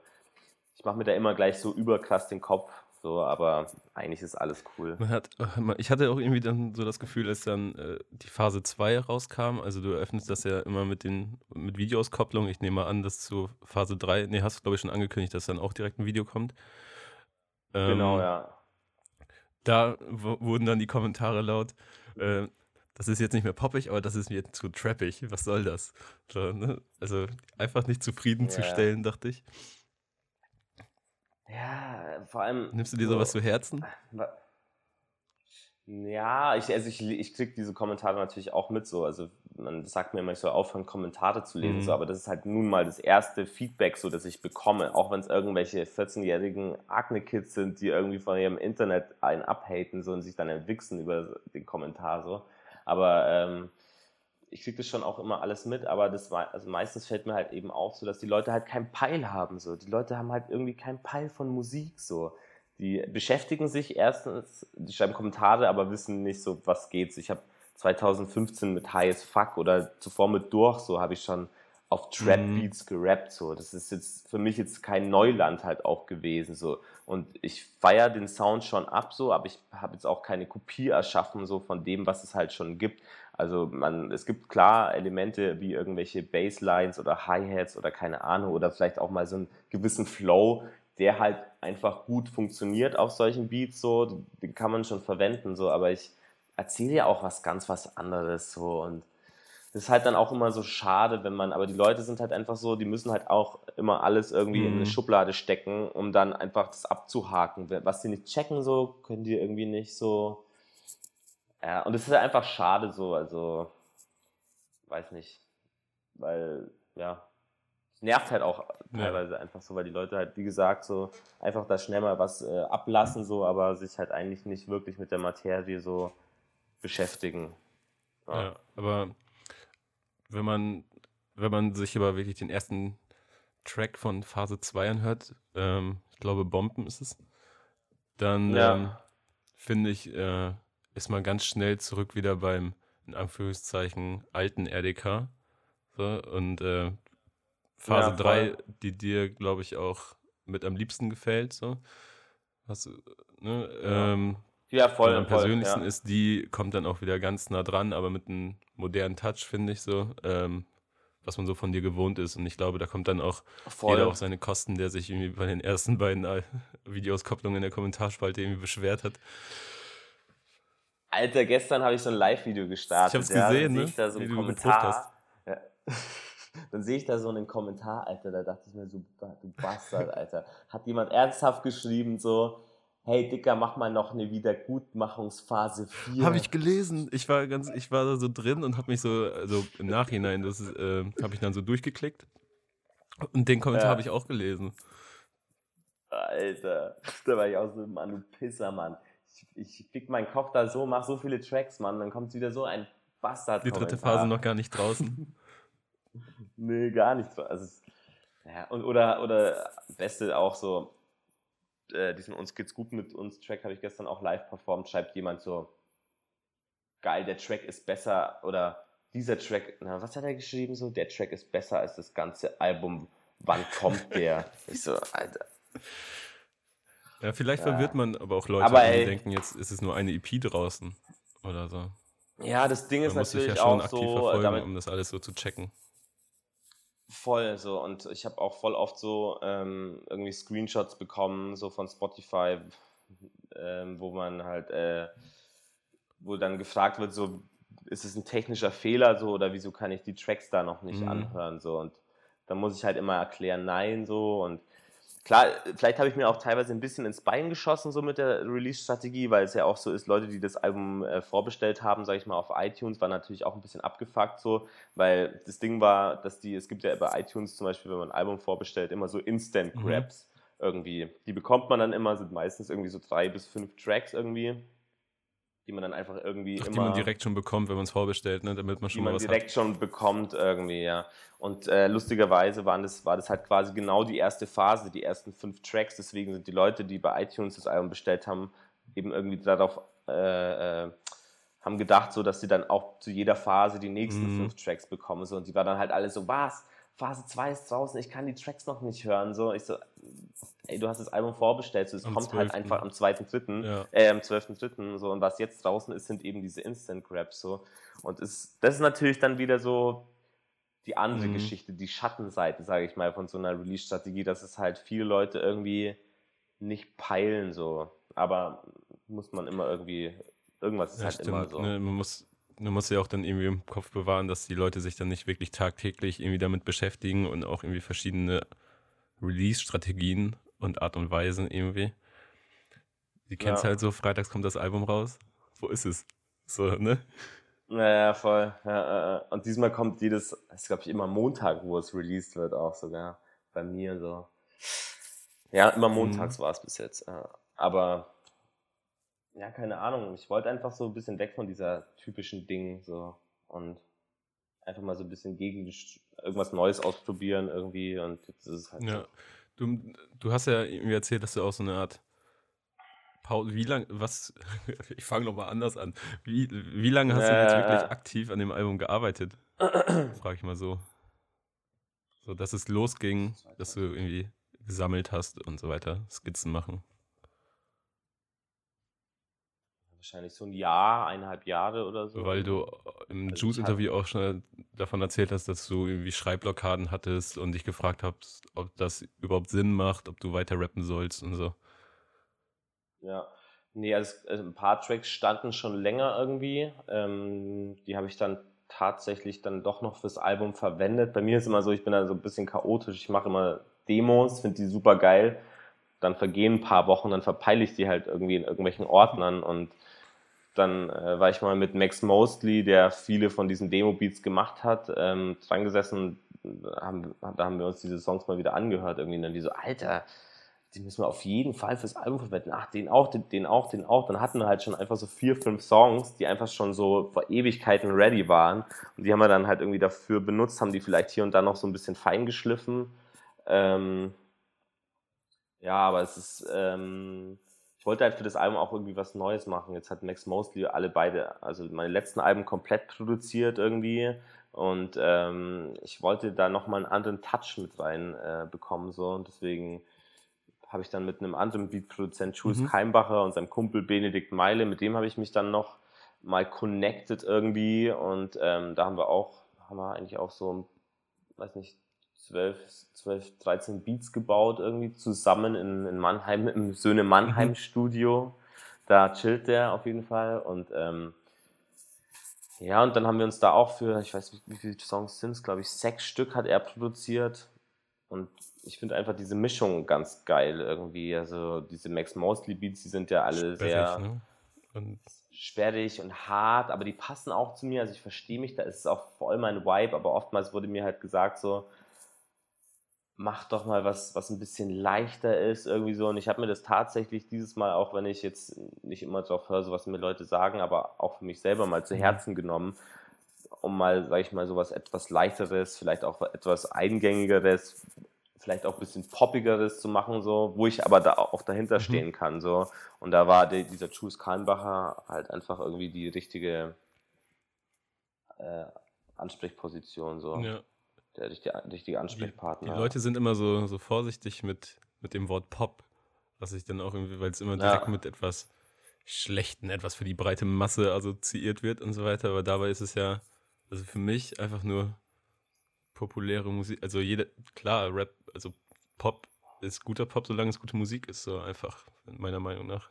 ich mache mir da immer gleich so überkrass den Kopf. So, aber eigentlich ist alles cool. Man hat, ich hatte auch irgendwie dann so das Gefühl, als dann äh, die Phase 2 rauskam, also du öffnest das ja immer mit den mit Videoauskopplung. Ich nehme an, dass zu Phase 3, nee, hast du glaube ich schon angekündigt, dass dann auch direkt ein Video kommt. Genau, ähm, genau, ja da wurden dann die Kommentare laut, äh, das ist jetzt nicht mehr poppig, aber das ist mir zu trappig. Was soll das? So, ne? Also einfach nicht zufriedenzustellen, ja. dachte ich. Ja, vor allem. Nimmst du dir sowas zu Herzen? Ja, ich, also ich, ich kriege diese Kommentare natürlich auch mit so. Also man sagt mir immer, ich soll aufhören, Kommentare zu lesen, mhm. so, aber das ist halt nun mal das erste Feedback, so das ich bekomme, auch wenn es irgendwelche 14-jährigen Akne-Kids sind, die irgendwie von ihrem Internet einen abhaten so, und sich dann entwichsen über den Kommentar so. Aber ähm, ich kriege das schon auch immer alles mit, aber das also meistens fällt mir halt eben auf, so dass die Leute halt keinen Peil haben. So. Die Leute haben halt irgendwie keinen Peil von Musik so die beschäftigen sich erstens, die schreiben Kommentare, aber wissen nicht so, was geht. Ich habe 2015 mit High as Fuck oder zuvor mit Durch, so habe ich schon auf Trap mhm. Beats gerappt, so. Das ist jetzt für mich jetzt kein Neuland halt auch gewesen, so. Und ich feiere den Sound schon ab, so, aber ich habe jetzt auch keine Kopie erschaffen, so von dem, was es halt schon gibt. Also man, es gibt klar Elemente wie irgendwelche Basslines oder Hi-Hats oder keine Ahnung oder vielleicht auch mal so einen gewissen Flow, der halt einfach gut funktioniert auf solchen Beats, so, den kann man schon verwenden, so, aber ich erzähle ja auch was ganz was anderes, so, und das ist halt dann auch immer so schade, wenn man, aber die Leute sind halt einfach so, die müssen halt auch immer alles irgendwie mhm. in eine mhm. Schublade stecken, um dann einfach das abzuhaken. Was sie nicht checken, so, können die irgendwie nicht so, ja, und es ist halt einfach schade, so, also, weiß nicht, weil, ja, nervt halt auch teilweise ja. einfach so, weil die Leute halt, wie gesagt, so einfach da schnell mal was äh, ablassen, so, aber sich halt eigentlich nicht wirklich mit der Materie so beschäftigen. Ja, ja aber wenn man, wenn man sich aber wirklich den ersten Track von Phase 2 anhört, ähm, ich glaube Bomben ist es, dann ja. ähm, finde ich, äh, ist man ganz schnell zurück wieder beim, in Anführungszeichen, alten RDK. So, und äh, Phase ja, 3, die dir, glaube ich, auch mit am liebsten gefällt. So. Hast, ne? ja. Ähm, ja, voll. am persönlichsten voll, ja. ist, die kommt dann auch wieder ganz nah dran, aber mit einem modernen Touch, finde ich so. Ähm, was man so von dir gewohnt ist. Und ich glaube, da kommt dann auch Voll. jeder auf seine Kosten, der sich irgendwie bei den ersten beiden äh, Videoskopplungen in der Kommentarspalte irgendwie beschwert hat. Alter, gestern habe ich so ein Live-Video gestartet. Ich habe es gesehen, ne? Da so Wie Kommentar. Ja. Dann sehe ich da so einen Kommentar, Alter, da dachte ich mir so, du Bastard, Alter. Hat jemand ernsthaft geschrieben, so, hey Dicker, mach mal noch eine Wiedergutmachungsphase 4. Habe ich gelesen. Ich war ganz, ich war da so drin und habe mich so, also im Nachhinein, das äh, habe ich dann so durchgeklickt. Und den Kommentar ja. habe ich auch gelesen. Alter, da war ich auch so, Mann, du Pisser, Mann. Ich, ich fick meinen Kopf da so, mach so viele Tracks, Mann, dann kommt wieder so ein Bastard. Die dritte Phase noch gar nicht draußen. Nee, gar nicht. Also, ja, und, oder, oder Beste auch so, äh, diesen Uns geht's gut mit uns Track habe ich gestern auch live performt, schreibt jemand so, geil, der Track ist besser oder dieser Track, na, was hat er geschrieben so? Der Track ist besser als das ganze Album. Wann kommt der? ich so, Alter. Ja, vielleicht ja. verwirrt man aber auch Leute, aber, die denken, jetzt ist es nur eine EP draußen oder so. Ja, das Ding man ist natürlich ja schon auch aktiv so, verfolgen, damit, um das alles so zu checken. Voll so und ich habe auch voll oft so ähm, irgendwie Screenshots bekommen, so von Spotify, ähm, wo man halt, äh, wo dann gefragt wird, so ist es ein technischer Fehler so oder wieso kann ich die Tracks da noch nicht mhm. anhören so und dann muss ich halt immer erklären, nein so und klar, vielleicht habe ich mir auch teilweise ein bisschen ins Bein geschossen, so mit der Release-Strategie, weil es ja auch so ist, Leute, die das Album äh, vorbestellt haben, sage ich mal, auf iTunes, war natürlich auch ein bisschen abgefuckt so, weil das Ding war, dass die, es gibt ja bei iTunes zum Beispiel, wenn man ein Album vorbestellt, immer so Instant-Grabs mhm. irgendwie. Die bekommt man dann immer, sind meistens irgendwie so drei bis fünf Tracks irgendwie die man dann einfach irgendwie Ach, immer. Die man direkt schon bekommt, wenn man es vorbestellt, ne? damit man schon die man direkt hat. schon bekommt irgendwie, ja. Und äh, lustigerweise waren das, war das halt quasi genau die erste Phase, die ersten fünf Tracks. Deswegen sind die Leute, die bei iTunes das Album bestellt haben, eben irgendwie darauf äh, äh, haben gedacht, so dass sie dann auch zu jeder Phase die nächsten mhm. fünf Tracks bekommen. So. Und die war dann halt alle so, was? Phase 2 ist draußen, ich kann die Tracks noch nicht hören. So, ich so, ey, du hast das Album vorbestellt, so, es am kommt 12. halt einfach am 2.3., ja. äh, am 12.3. So, und was jetzt draußen ist, sind eben diese Instant Grabs. So. Und ist, das ist natürlich dann wieder so die andere mhm. Geschichte, die Schattenseite, sage ich mal, von so einer Release-Strategie, dass es halt viele Leute irgendwie nicht peilen, so. Aber muss man immer irgendwie, irgendwas ist ja, halt stimmt. immer so. Ne, man muss man muss ja auch dann irgendwie im Kopf bewahren, dass die Leute sich dann nicht wirklich tagtäglich irgendwie damit beschäftigen und auch irgendwie verschiedene Release-Strategien und Art und Weisen irgendwie. Die kennst ja. halt so, freitags kommt das Album raus. Wo ist es? So, ne? Naja, voll. Ja, äh, und diesmal kommt jedes, ist glaube ich immer Montag, wo es released wird, auch sogar. Bei mir so. Ja, immer montags mhm. war es bis jetzt. Aber ja, keine Ahnung. Ich wollte einfach so ein bisschen weg von dieser typischen Ding so und einfach mal so ein bisschen gegen irgendwas Neues ausprobieren irgendwie und jetzt ist es halt. Ja. So. Du, du hast ja irgendwie erzählt, dass du auch so eine Art Pause, wie lange, was, ich fange nochmal anders an. Wie, wie lange hast äh, du jetzt wirklich aktiv an dem Album gearbeitet? Frage ich mal so. So, dass es losging, dass du irgendwie gesammelt hast und so weiter, Skizzen machen wahrscheinlich so ein Jahr, eineinhalb Jahre oder so. Weil du im also Juice-Interview auch schon davon erzählt hast, dass du irgendwie Schreibblockaden hattest und dich gefragt hast, ob das überhaupt Sinn macht, ob du weiter rappen sollst und so. Ja, nee, also, also ein paar Tracks standen schon länger irgendwie. Ähm, die habe ich dann tatsächlich dann doch noch fürs Album verwendet. Bei mir ist immer so, ich bin da so ein bisschen chaotisch. Ich mache immer Demos, finde die super geil. Dann vergehen ein paar Wochen, dann verpeile ich die halt irgendwie in irgendwelchen Ordnern und dann äh, war ich mal mit Max Mostly, der viele von diesen Demo-Beats gemacht hat, ähm, dran gesessen. Haben, da haben wir uns diese Songs mal wieder angehört. Irgendwie und dann die so, Alter, die müssen wir auf jeden Fall fürs Album verwenden. Ach, den auch, den, den auch, den auch. Dann hatten wir halt schon einfach so vier, fünf Songs, die einfach schon so vor Ewigkeiten ready waren. Und die haben wir dann halt irgendwie dafür benutzt, haben die vielleicht hier und da noch so ein bisschen fein geschliffen. Ähm, ja, aber es ist, ähm, ich wollte halt für das Album auch irgendwie was Neues machen. Jetzt hat Max Mosley alle beide, also meine letzten Alben komplett produziert irgendwie. Und ähm, ich wollte da nochmal einen anderen Touch mit rein äh, bekommen. So. Und deswegen habe ich dann mit einem anderen Beatproduzent, Jules mhm. Keimbacher und seinem Kumpel Benedikt Meile, mit dem habe ich mich dann noch mal connected irgendwie. Und ähm, da haben wir auch, haben wir eigentlich auch so, weiß nicht, 12, 12, 13 Beats gebaut, irgendwie zusammen in, in Mannheim, im Söhne Mannheim. Studio. Da chillt der auf jeden Fall. Und ähm, ja, und dann haben wir uns da auch für, ich weiß nicht, wie viele Songs sind es, glaube ich, sechs Stück hat er produziert. Und ich finde einfach diese Mischung ganz geil irgendwie. Also diese Max Mosley Beats, die sind ja alle Sperrig, sehr ne? und sperrig und hart, aber die passen auch zu mir. Also ich verstehe mich, da ist es auch voll mein Vibe, aber oftmals wurde mir halt gesagt so, mach doch mal was, was ein bisschen leichter ist, irgendwie so. Und ich habe mir das tatsächlich dieses Mal, auch wenn ich jetzt nicht immer drauf höre, so was mir Leute sagen, aber auch für mich selber mal zu mhm. Herzen genommen, um mal, sag ich mal, sowas etwas leichteres, vielleicht auch etwas eingängigeres, vielleicht auch ein bisschen poppigeres zu machen, so, wo ich aber da auch dahinter mhm. stehen kann, so. Und da war der, dieser Jules Kahnbacher halt einfach irgendwie die richtige äh, Ansprechposition, so. Ja der richtige Ansprechpartner. Die, die, Leute sind immer so, so vorsichtig mit, mit dem Wort Pop, was ich dann auch irgendwie, weil es immer direkt ja. mit etwas Schlechten, etwas für die breite Masse assoziiert wird und so weiter. Aber dabei ist es ja, also für mich einfach nur populäre Musik. Also jeder, klar, Rap, also Pop ist guter Pop, solange es gute Musik ist, so einfach, meiner Meinung nach.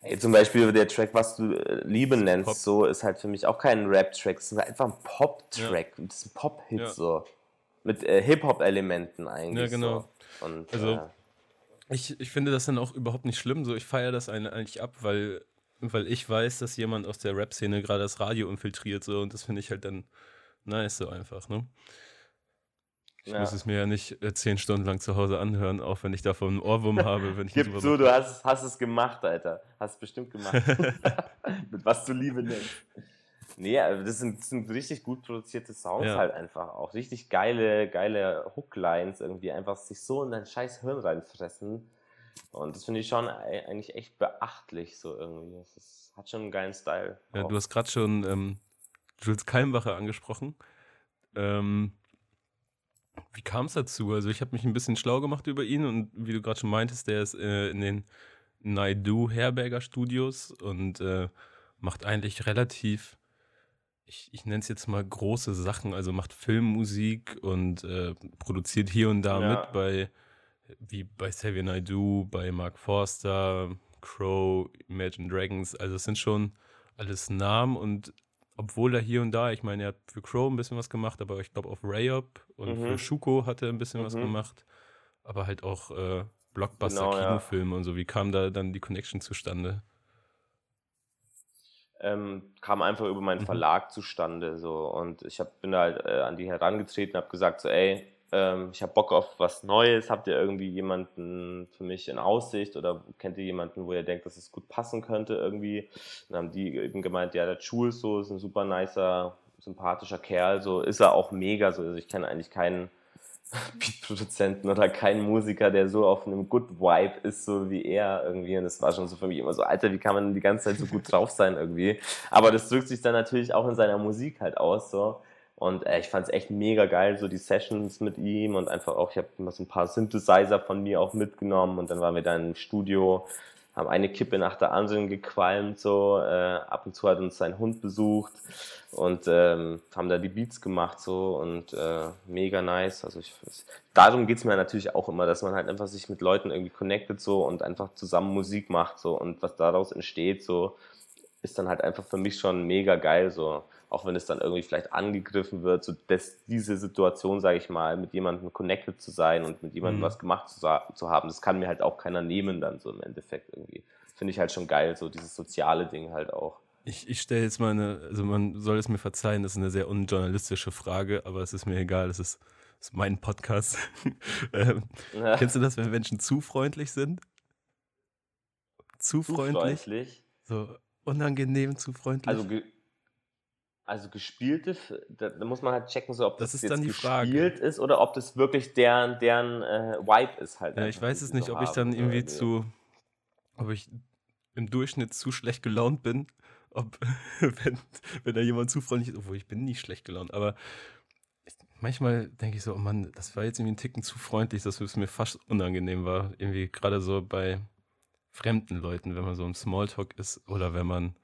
Ey, zum Beispiel der Track, was du äh, Liebe nennst, Pop. so ist halt für mich auch kein Rap-Track, es ist einfach ein Pop-Track. Ja. Das ist ein Pop-Hit ja. so. Mit äh, Hip-Hop-Elementen eigentlich. Ja, genau. So. Und, also, äh, ich, ich finde das dann auch überhaupt nicht schlimm. So, ich feiere das eigentlich ab, weil, weil ich weiß, dass jemand aus der Rap-Szene gerade das Radio infiltriert, so, und das finde ich halt dann nice, so einfach, ne? Ich ja. muss es mir ja nicht äh, zehn Stunden lang zu Hause anhören, auch wenn ich davon einen Ohrwurm habe. Wenn ich Gib zu, du hast, hast es gemacht, Alter. Hast es bestimmt gemacht. Mit was du Liebe nennst. Nee, also das sind, das sind richtig gut produzierte Sounds ja. halt einfach auch. Richtig geile, geile Hooklines irgendwie. Einfach sich so in dein scheiß Hirn reinfressen. Und das finde ich schon eigentlich echt beachtlich so irgendwie. Das hat schon einen geilen Style. Ja, du hast gerade schon ähm, Jules Keimbacher angesprochen. Ähm, wie kam es dazu? Also ich habe mich ein bisschen schlau gemacht über ihn und wie du gerade schon meintest, der ist äh, in den Naidu Herberger Studios und äh, macht eigentlich relativ, ich, ich nenne es jetzt mal große Sachen, also macht Filmmusik und äh, produziert hier und da ja. mit bei, wie bei Xavier Naidu, bei Mark Forster, Crow, Imagine Dragons, also es sind schon alles Namen und obwohl er hier und da, ich meine, er hat für Crow ein bisschen was gemacht, aber ich glaube auf Rayop und mhm. für Schuko hat er ein bisschen mhm. was gemacht. Aber halt auch äh, Blockbuster-Kinofilme genau, ja. und so. Wie kam da dann die Connection zustande? Ähm, kam einfach über meinen mhm. Verlag zustande so und ich hab, bin da halt äh, an die herangetreten, habe gesagt so, ey, ähm, ich habe Bock auf was Neues, habt ihr irgendwie jemanden für mich in Aussicht oder kennt ihr jemanden, wo ihr denkt, dass es gut passen könnte irgendwie? Dann haben die eben gemeint, ja, der Jules so ist ein super nicer, sympathischer Kerl, so ist er auch mega, so also ich kenne eigentlich keinen Beatproduzenten oder keinen Musiker, der so auf einem Good Vibe ist, so wie er irgendwie. Und das war schon so für mich immer so, Alter, wie kann man die ganze Zeit so gut drauf sein irgendwie? Aber das drückt sich dann natürlich auch in seiner Musik halt aus, so. Und äh, ich fand es echt mega geil, so die Sessions mit ihm und einfach auch, ich habe so ein paar Synthesizer von mir auch mitgenommen und dann waren wir da im Studio, haben eine Kippe nach der anderen gequalmt, so äh, ab und zu hat uns sein Hund besucht und ähm, haben da die Beats gemacht so und äh, mega nice. Also ich, darum geht's mir natürlich auch immer, dass man halt einfach sich mit Leuten irgendwie connectet so und einfach zusammen Musik macht so und was daraus entsteht so ist dann halt einfach für mich schon mega geil so auch wenn es dann irgendwie vielleicht angegriffen wird, so dass diese Situation, sage ich mal, mit jemandem connected zu sein und mit jemandem mhm. was gemacht zu, zu, haben, das kann mir halt auch keiner nehmen dann so im Endeffekt irgendwie. Finde ich halt schon geil, so dieses soziale Ding halt auch. Ich, ich stelle jetzt mal eine, also man soll es mir verzeihen, das ist eine sehr unjournalistische Frage, aber es ist mir egal, es ist, ist mein Podcast. ähm, ja. Kennst du das, wenn Menschen zu freundlich sind? Zu, zu freundlich? freundlich? So unangenehm zu freundlich? Also also gespielte, da, da, muss man halt checken, so, ob das, das jetzt gespielt Frage. ist oder ob das wirklich deren, deren äh, Vibe ist halt. Ja, ich weiß es nicht, ob ich dann irgendwie zu, ob ich im Durchschnitt zu schlecht gelaunt bin, ob, wenn, wenn da jemand zu freundlich ist, obwohl ich bin nicht schlecht gelaunt, aber manchmal denke ich so, oh Mann, das war jetzt irgendwie ein Ticken zu freundlich, dass es mir fast unangenehm war. Irgendwie gerade so bei fremden Leuten, wenn man so im Smalltalk ist oder wenn man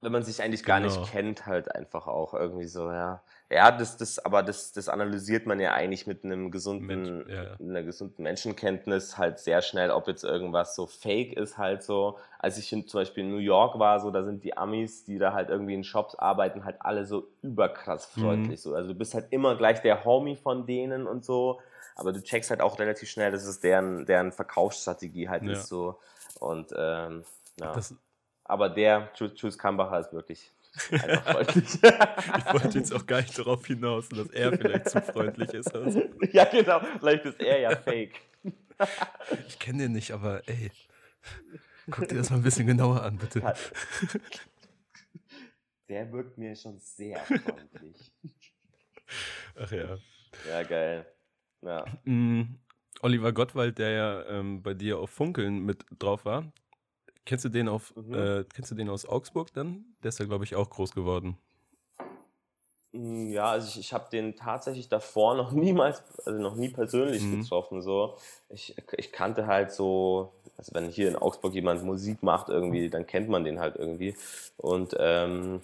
wenn man sich eigentlich gar nicht genau. kennt, halt einfach auch irgendwie so, ja. Ja, das, das, aber das, das analysiert man ja eigentlich mit einem gesunden, ja, ja. einer gesunden Menschenkenntnis halt sehr schnell, ob jetzt irgendwas so fake ist, halt so. Als ich in, zum Beispiel in New York war, so, da sind die Amis, die da halt irgendwie in Shops arbeiten, halt alle so überkrass mhm. freundlich, mhm. so. Also du bist halt immer gleich der Homie von denen und so, aber du checkst halt auch relativ schnell, dass es deren, deren Verkaufsstrategie halt ja. ist, so. Und, ähm, ja. Das, aber der Jules Kambacher ist wirklich einfach freundlich. ich wollte jetzt auch gar nicht darauf hinaus, dass er vielleicht zu freundlich ist. Also. Ja, genau. Vielleicht ist er ja fake. ich kenne den nicht, aber ey, guck dir das mal ein bisschen genauer an, bitte. Der wirkt mir schon sehr freundlich. Ach ja. Ja, geil. Ja. Mm, Oliver Gottwald, der ja ähm, bei dir auf Funkeln mit drauf war, Kennst du den auf, mhm. äh, kennst du den aus Augsburg dann? Der ist ja, glaube ich, auch groß geworden. Mm, ja, also ich, ich habe den tatsächlich davor noch niemals, also noch nie persönlich mhm. getroffen. So. Ich, ich kannte halt so, also wenn hier in Augsburg jemand Musik macht irgendwie, dann kennt man den halt irgendwie. Und ähm,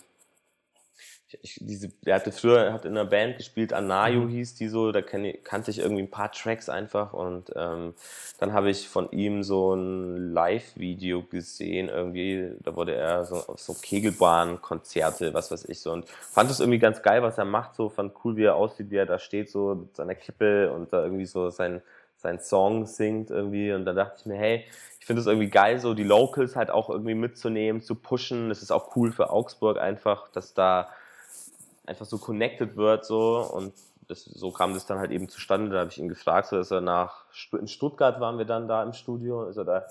ich, diese, der hatte früher hat in einer Band gespielt, Anayo mhm. hieß die so, da kenn, kannte ich irgendwie ein paar Tracks einfach und ähm, dann habe ich von ihm so ein Live-Video gesehen, irgendwie, da wurde er so auf so Kegelbahn-Konzerte, was weiß ich so und fand es irgendwie ganz geil, was er macht, so, fand cool, wie er aussieht, wie er da steht, so mit seiner Kippe und da irgendwie so sein, sein Song singt irgendwie und da dachte ich mir, hey, ich finde es irgendwie geil, so die Locals halt auch irgendwie mitzunehmen, zu pushen. Das ist auch cool für Augsburg einfach, dass da einfach so connected wird so und das, so kam das dann halt eben zustande. Da habe ich ihn gefragt, so ist er nach in Stuttgart waren wir dann da im Studio, ist er da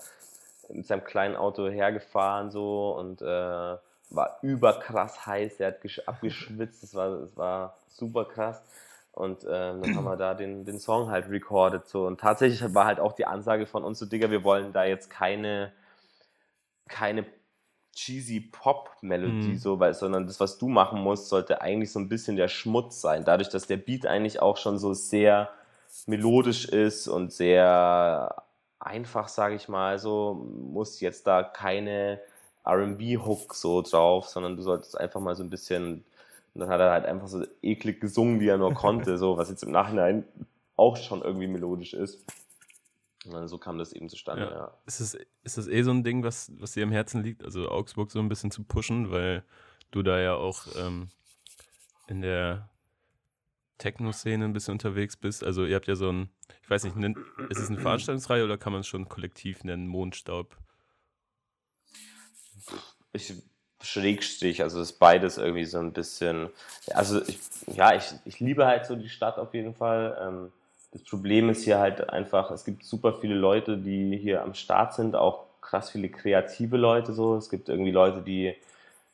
mit seinem kleinen Auto hergefahren so und äh, war überkrass heiß, der hat abgeschwitzt, das war, das war super krass. Und ähm, dann haben wir da den, den Song halt recorded so. Und tatsächlich war halt auch die Ansage von uns so, Digga, wir wollen da jetzt keine, keine cheesy Pop-Melodie, mhm. so, weil, sondern das, was du machen musst, sollte eigentlich so ein bisschen der Schmutz sein. Dadurch, dass der Beat eigentlich auch schon so sehr melodisch ist und sehr einfach, sage ich mal, so, muss jetzt da keine RB-Hook so drauf, sondern du solltest einfach mal so ein bisschen. Und dann hat er halt einfach so eklig gesungen, wie er nur konnte, so, was jetzt im Nachhinein auch schon irgendwie melodisch ist. So kam das eben zustande, ja. ja. Ist, das, ist das eh so ein Ding, was, was dir am Herzen liegt, also Augsburg so ein bisschen zu pushen, weil du da ja auch ähm, in der Techno-Szene ein bisschen unterwegs bist? Also ihr habt ja so ein, ich weiß nicht, ist es eine Veranstaltungsreihe oder kann man es schon kollektiv nennen, Mondstaub? Ich Schrägstrich, also ist beides irgendwie so ein bisschen, also ich, ja, ich, ich liebe halt so die Stadt auf jeden Fall. Ähm, das Problem ist hier halt einfach, es gibt super viele Leute, die hier am Start sind, auch krass viele kreative Leute so. Es gibt irgendwie Leute, die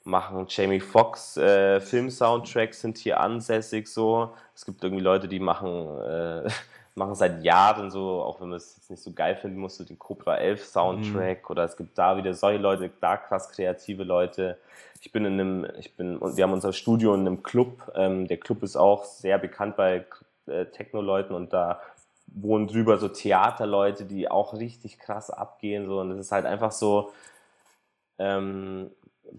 machen Jamie Foxx äh, Film-Soundtracks, sind hier ansässig so. Es gibt irgendwie Leute, die machen, äh, machen seit Jahren so, auch wenn man es jetzt nicht so geil finden musste, den Cobra 11 Soundtrack mhm. oder es gibt da wieder solche Leute, da krass kreative Leute. Ich bin in einem, ich bin, und wir haben unser Studio in einem Club. Ähm, der Club ist auch sehr bekannt bei äh, Techno-Leuten und da wohnen drüber so Theaterleute, die auch richtig krass abgehen. So. Und es ist halt einfach so, ähm,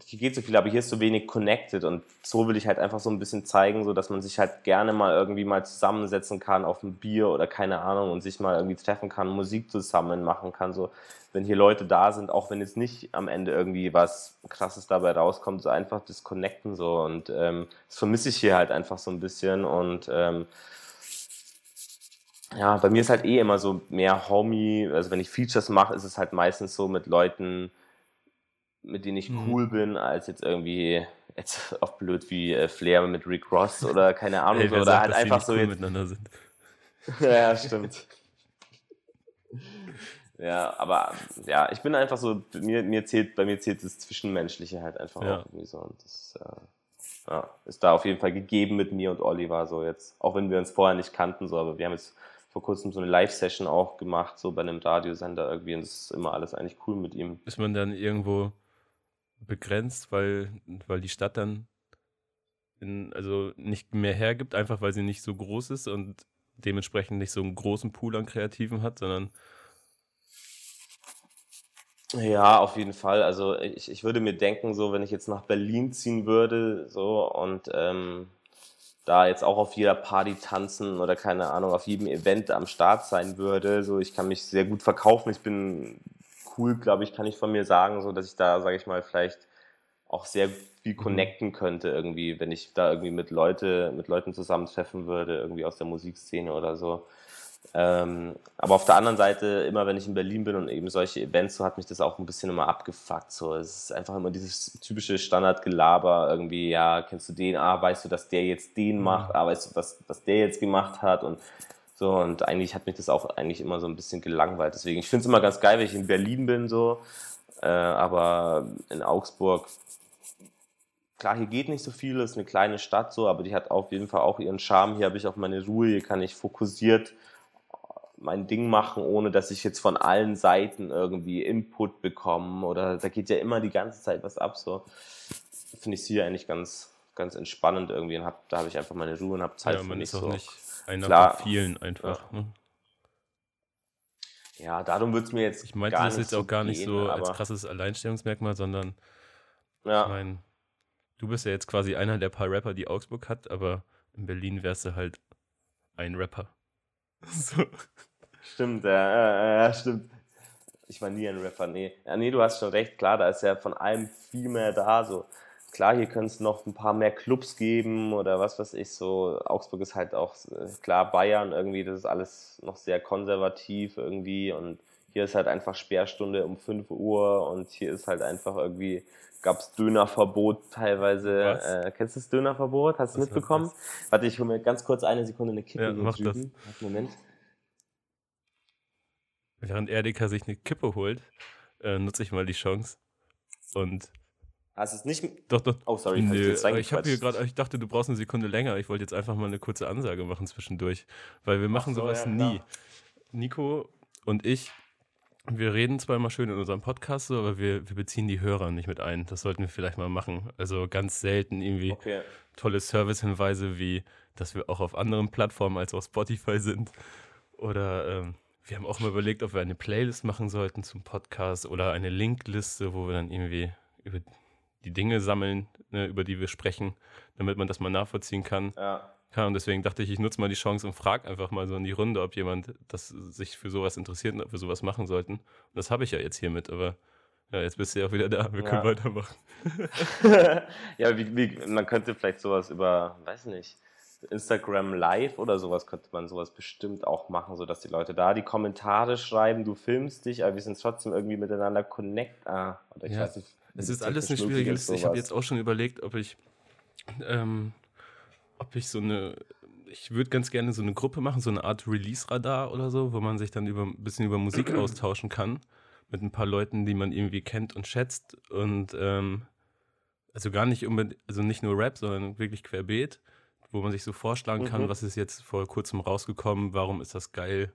hier geht so viel, aber hier ist so wenig connected und so will ich halt einfach so ein bisschen zeigen, so dass man sich halt gerne mal irgendwie mal zusammensetzen kann auf ein Bier oder keine Ahnung und sich mal irgendwie treffen kann, Musik zusammen machen kann, so wenn hier Leute da sind, auch wenn jetzt nicht am Ende irgendwie was krasses dabei rauskommt, so einfach das Connecten so und ähm, das vermisse ich hier halt einfach so ein bisschen und ähm, ja, bei mir ist halt eh immer so mehr Homie, also wenn ich Features mache, ist es halt meistens so mit Leuten, mit denen ich mhm. cool bin, als jetzt irgendwie jetzt auch blöd wie äh, Flair mit Rick Ross oder keine Ahnung, hey, oder sagt, halt einfach so cool jetzt, miteinander sind. ja, stimmt. ja, aber ja, ich bin einfach so, mir, mir zählt, bei mir zählt das Zwischenmenschliche halt einfach ja. auch irgendwie so und das äh, ja, ist da auf jeden Fall gegeben mit mir und Oliver so jetzt, auch wenn wir uns vorher nicht kannten, so, aber wir haben jetzt vor kurzem so eine Live-Session auch gemacht, so bei einem Radiosender irgendwie. Und das ist immer alles eigentlich cool mit ihm. Ist man dann irgendwo begrenzt, weil, weil die Stadt dann in, also nicht mehr hergibt, einfach weil sie nicht so groß ist und dementsprechend nicht so einen großen Pool an Kreativen hat, sondern ja, auf jeden Fall. Also ich, ich würde mir denken, so wenn ich jetzt nach Berlin ziehen würde, so und ähm, da jetzt auch auf jeder Party tanzen oder keine Ahnung, auf jedem Event am Start sein würde, so ich kann mich sehr gut verkaufen. Ich bin cool, glaube ich, kann ich von mir sagen, so dass ich da, sage ich mal, vielleicht auch sehr viel mhm. connecten könnte irgendwie, wenn ich da irgendwie mit Leute, mit Leuten zusammentreffen würde, irgendwie aus der Musikszene oder so. Ähm, aber auf der anderen Seite, immer wenn ich in Berlin bin und eben solche Events, so hat mich das auch ein bisschen immer abgefuckt. So, es ist einfach immer dieses typische Standardgelaber, irgendwie, ja, kennst du den, ah, weißt du, dass der jetzt den mhm. macht, ah, weißt du, was, was der jetzt gemacht hat und so, und eigentlich hat mich das auch eigentlich immer so ein bisschen gelangweilt. Deswegen, ich finde es immer ganz geil, wenn ich in Berlin bin, so, äh, aber in Augsburg klar, hier geht nicht so viel, es ist eine kleine Stadt so, aber die hat auf jeden Fall auch ihren Charme. Hier habe ich auch meine Ruhe, hier kann ich fokussiert mein Ding machen, ohne dass ich jetzt von allen Seiten irgendwie Input bekomme oder da geht ja immer die ganze Zeit was ab. So finde ich es hier eigentlich ganz, ganz entspannend irgendwie und hab, da habe ich einfach meine Ruhe und habe Zeit ja, für man mich. ist auch so. nicht einer Klar, von vielen einfach. Ja, ne? ja darum wird es mir jetzt Ich meinte das jetzt auch gar nicht so als krasses Alleinstellungsmerkmal, sondern Ja, ich meine, du bist ja jetzt quasi einer der paar Rapper, die Augsburg hat, aber in Berlin wärst du halt ein Rapper. So. Stimmt, ja, ja, stimmt. Ich war nie ein Rapper, nee. Ja, nee, du hast schon recht, klar, da ist ja von allem viel mehr da. So. Klar, hier könnte es noch ein paar mehr Clubs geben oder was weiß ich so. Augsburg ist halt auch, äh, klar, Bayern irgendwie, das ist alles noch sehr konservativ irgendwie und hier ist halt einfach Sperrstunde um 5 Uhr und hier ist halt einfach irgendwie, gab es Dönerverbot teilweise. Äh, kennst du das Dönerverbot? Hast du mitbekommen? Warte, ich hole mir ganz kurz eine Sekunde eine Kippe Ja, hier das. drüben. Warte, Moment. Während Erdika sich eine Kippe holt, äh, nutze ich mal die Chance. Und Hast du es nicht? doch, doch. Oh, sorry, hab ich ich habe hier gerade, ich dachte, du brauchst eine Sekunde länger. Ich wollte jetzt einfach mal eine kurze Ansage machen zwischendurch, weil wir machen so, sowas ja, klar. nie. Nico und ich, wir reden zwar immer schön in unserem Podcast, so, aber wir, wir beziehen die Hörer nicht mit ein. Das sollten wir vielleicht mal machen. Also ganz selten irgendwie Okay. tolle Servicehinweise wie, dass wir auch auf anderen Plattformen als auf Spotify sind. Oder ähm, wir haben auch mal überlegt, ob wir eine Playlist machen sollten zum Podcast oder eine Linkliste, wo wir dann irgendwie über die Dinge sammeln, ne, über die wir sprechen, damit man das mal nachvollziehen kann. Ja. Ja, und deswegen dachte ich, ich nutze mal die Chance und frage einfach mal so in die Runde, ob jemand das sich für sowas interessiert und ob wir sowas machen sollten. Und das habe ich ja jetzt hiermit, aber ja, jetzt bist du ja auch wieder da. Wir können Ja. weitermachen. ja, wie, wie, man könnte vielleicht sowas über, weiß nicht, Instagram Live oder sowas könnte man sowas bestimmt auch machen, sodass die Leute da die Kommentare schreiben, du filmst dich, aber wir sind trotzdem irgendwie miteinander connect. Ah, oder ich Ja, weiß nicht. Es ist alles eine schwierige ist, Liste. Ich habe jetzt auch schon überlegt, ob ich, ähm, ob ich so eine, ich würde ganz gerne so eine Gruppe machen, so eine Art Release-Radar oder so, wo man sich dann über, ein bisschen über Musik austauschen kann mit ein paar Leuten, die man irgendwie kennt und schätzt und ähm, also gar nicht unbedingt, also nicht nur Rap, sondern wirklich querbeet, wo man sich so vorschlagen kann, Mhm. was ist jetzt vor kurzem rausgekommen, warum ist das geil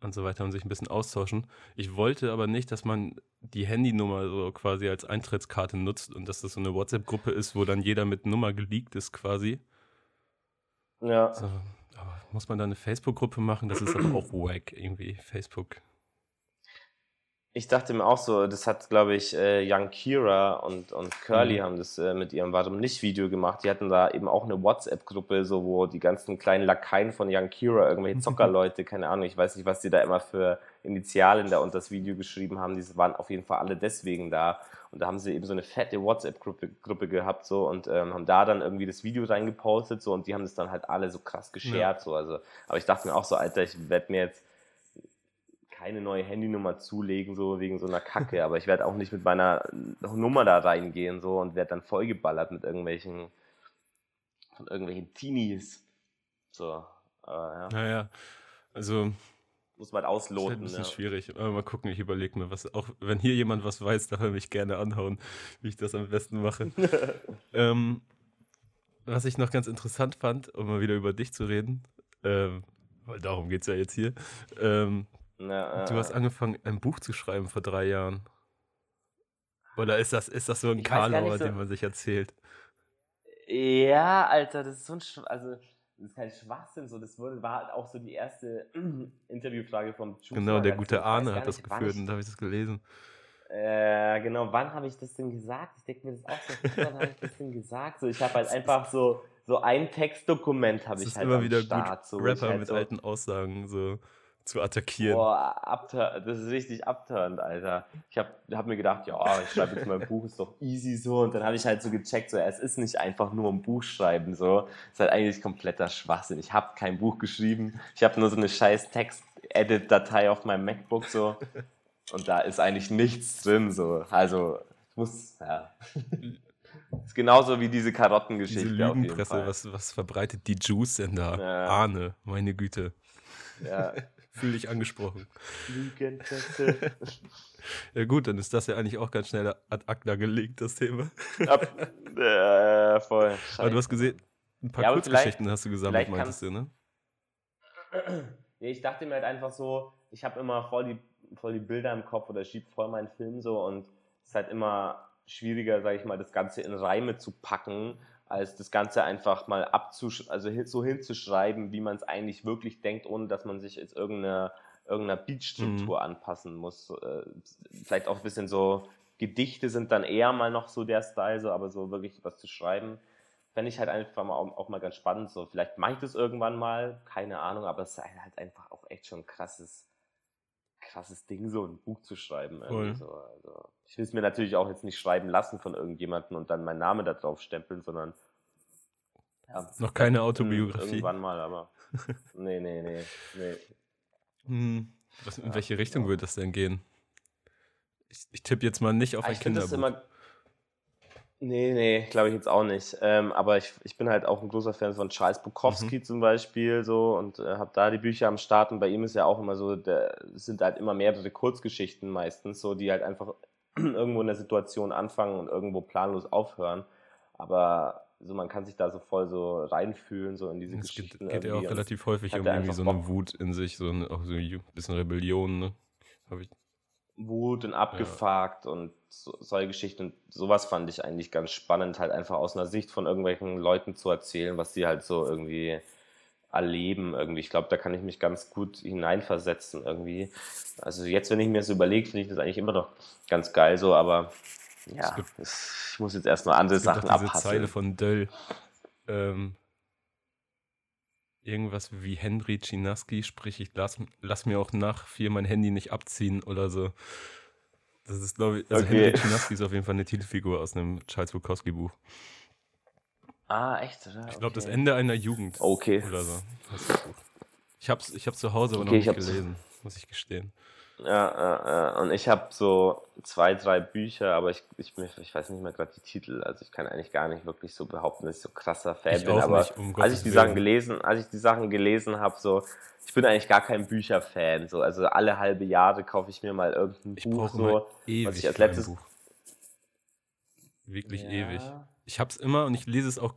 und so weiter und sich ein bisschen austauschen. Ich wollte aber nicht, dass man die Handynummer so quasi als Eintrittskarte nutzt und dass das so eine WhatsApp-Gruppe ist, wo dann jeder mit Nummer geleakt ist quasi. Ja. So, aber muss man da eine Facebook-Gruppe machen? Das ist aber auch wack irgendwie, Facebook. Ich dachte mir auch so, das hat, glaube ich, äh, Young Kira und, und Curly Mhm. haben das äh, mit ihrem Warum nicht Video gemacht. Die hatten da eben auch eine WhatsApp-Gruppe, so wo die ganzen kleinen Lakaien von Young Kira, irgendwelche Zockerleute, keine Ahnung, ich weiß nicht, was die da immer für Initialen da unter das Video geschrieben haben. Die waren auf jeden Fall alle deswegen da. Und da haben sie eben so eine fette WhatsApp-Gruppe Gruppe gehabt so und ähm, haben da dann irgendwie das Video reingepostet so und die haben das dann halt alle so krass geshared so. Also, aber ich dachte mir auch so, Alter, ich werde mir jetzt keine neue Handynummer zulegen, so wegen so einer Kacke, aber ich werde auch nicht mit meiner Nummer da reingehen so und werde dann vollgeballert mit irgendwelchen von irgendwelchen Teenies. So, aber ja, Naja, also muss man halt ist halt ein ausloten. bisschen Ja. schwierig. Aber mal gucken, ich überlege mir was. Auch wenn hier jemand was weiß, darf er mich gerne anhauen, wie ich das am besten mache. ähm, was ich noch ganz interessant fand, um mal wieder über dich zu reden, ähm, weil darum geht es ja jetzt hier. Ähm, Ja, du hast äh, angefangen, ein Buch zu schreiben vor drei Jahren. Oder ist das, ist das so ein Karlauer, so- den man sich erzählt? Ja, Alter, das ist so ein Schw also das ist kein Schwachsinn, so das wurde, war halt auch so die erste Interviewfrage vom Juice Genau, der Magazin. gute Arne hat das geführt und da habe ich das gelesen. Äh, genau, wann habe ich das denn gesagt? Ich denke mir das auch so, wann habe ich das denn gesagt? So, ich habe halt einfach so, so ein Textdokument habe ich halt immer am wieder Start. gut, so, Rapper halt mit alten Aussagen so zu attackieren. Boah, abtur das ist richtig abturnt, Alter. Ich habe hab mir gedacht, ja, ich schreibe jetzt mal ein Buch, ist doch easy so. Und dann habe ich halt so gecheckt, so, es ist nicht einfach nur ein Buch schreiben, so. ist halt eigentlich kompletter Schwachsinn. Ich habe kein Buch geschrieben, ich habe nur so eine scheiß Text-Edit-Datei auf meinem MacBook, so. Und da ist eigentlich nichts drin, so. Also, ich muss, ja. ist genauso wie diese Diese Karottengeschichte auf jeden Lügenpresse, was, was verbreitet die Juice denn da? Ja. Ahne, meine Güte. Ja. Fühl dich angesprochen. Lügenpresse. Ja gut, dann ist das ja eigentlich auch ganz schnell ad acta gelegt, das Thema. Ab, äh, voll. Aber du hast gesehen, ein paar Ja, Kurzgeschichten hast du gesammelt, meintest du, ne? Nee, ich dachte mir halt einfach so, ich habe immer voll die, voll die Bilder im Kopf oder schieb voll meinen Film so und es ist halt immer schwieriger, sage ich mal, das Ganze in Reime zu packen, als das Ganze einfach mal abzusch also hin, so hinzuschreiben, wie man es eigentlich wirklich denkt, ohne dass man sich jetzt irgendeiner irgendeiner Beatstruktur anpassen muss. Äh, Vielleicht auch ein bisschen so Gedichte sind dann eher mal noch so der Style, so, aber so wirklich was zu schreiben, fände ich halt einfach mal auch, auch mal ganz spannend. So, vielleicht mache ich das irgendwann mal, keine Ahnung, aber es ist halt einfach auch echt schon ein krasses, krasses Ding, so ein Buch zu schreiben. Voll. So. Also, ich will es mir natürlich auch jetzt nicht schreiben lassen von irgendjemandem und dann meinen Namen da drauf stempeln, sondern ja, Noch keine hm, Autobiografie. Irgendwann mal, aber. Nee, nee, nee. nee. Hm, was, in Ja, welche Richtung ja. würde das denn gehen? Ich, ich tippe jetzt mal nicht auf Ah, ein ich Kinderbuch. Nee, nee, glaube ich jetzt auch nicht. Ähm, aber ich, ich bin halt auch ein großer Fan von Charles Bukowski zum Beispiel so und äh, habe da die Bücher am Start und bei ihm ist ja auch immer so, der, es sind halt immer mehrere Kurzgeschichten meistens, so die halt einfach irgendwo in der Situation anfangen und irgendwo planlos aufhören. Aber so man kann sich da so voll so reinfühlen, so in diese Es geht, Geschichten. geht ja auch relativ häufig um irgendwie so eine Bock. Wut in sich, so eine, auch so ein bisschen Rebellion, ne? Hab ich, Wut und abgefuckt und so, solche Geschichten. Und sowas fand ich eigentlich ganz spannend, halt einfach aus einer Sicht von irgendwelchen Leuten zu erzählen, was sie halt so irgendwie erleben irgendwie. Ich glaube, da kann ich mich ganz gut hineinversetzen irgendwie. Also jetzt, wenn ich mir das überlege, finde ich das eigentlich immer noch ganz geil so, aber ja, gibt- ich muss jetzt erstmal andere Sachen auch diese. Zeile von Döll. Ähm, irgendwas wie Henry Chinaski, sprich, ich lass, lass mir auch nach vier mein Handy nicht abziehen oder so. Das ist, glaube ich, also Okay. Henry Chinaski ist auf jeden Fall eine Titelfigur aus einem Charles Bukowski Buch. Ah, echt, oder? Ich glaube, das Okay. Ende einer Jugend Okay. oder so. das. Ich hab's, ich hab's zu Hause aber Okay, noch ich nicht gelesen, muss ich gestehen. Ja, ja, ja. und ich habe so zwei, drei Bücher, aber ich, ich, ich weiß nicht mehr gerade die Titel. Also ich kann eigentlich gar nicht wirklich so behaupten, dass ich so krasser Fan Ich bin. aber nicht, um als ich die Sachen gelesen, als ich die Sachen gelesen habe, so, ich bin eigentlich gar kein Bücherfan. So, also alle halbe Jahre kaufe ich mir mal irgendein Ich Buch so. was ich als letztes- Buch. Wirklich Ja. ewig. Ich hab's immer und ich lese es auch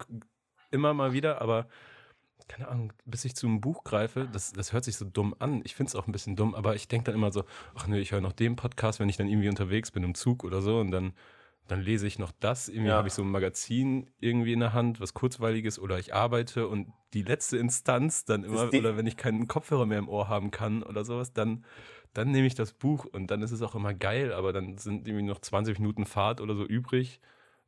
immer mal wieder, aber keine Ahnung, bis ich zu einem Buch greife, das, das hört sich so dumm an. Ich finde es auch ein bisschen dumm, aber ich denke dann immer so, ach nö, ich höre noch den Podcast, wenn ich dann irgendwie unterwegs bin im Zug oder so und dann, dann lese ich noch das. Irgendwie Ja. habe ich so ein Magazin irgendwie in der Hand, was kurzweiliges oder ich arbeite und die letzte Instanz dann immer, oder wenn ich keinen Kopfhörer mehr im Ohr haben kann oder sowas, dann, dann nehme ich das Buch und dann ist es auch immer geil, aber dann sind irgendwie noch 20 Minuten Fahrt oder so übrig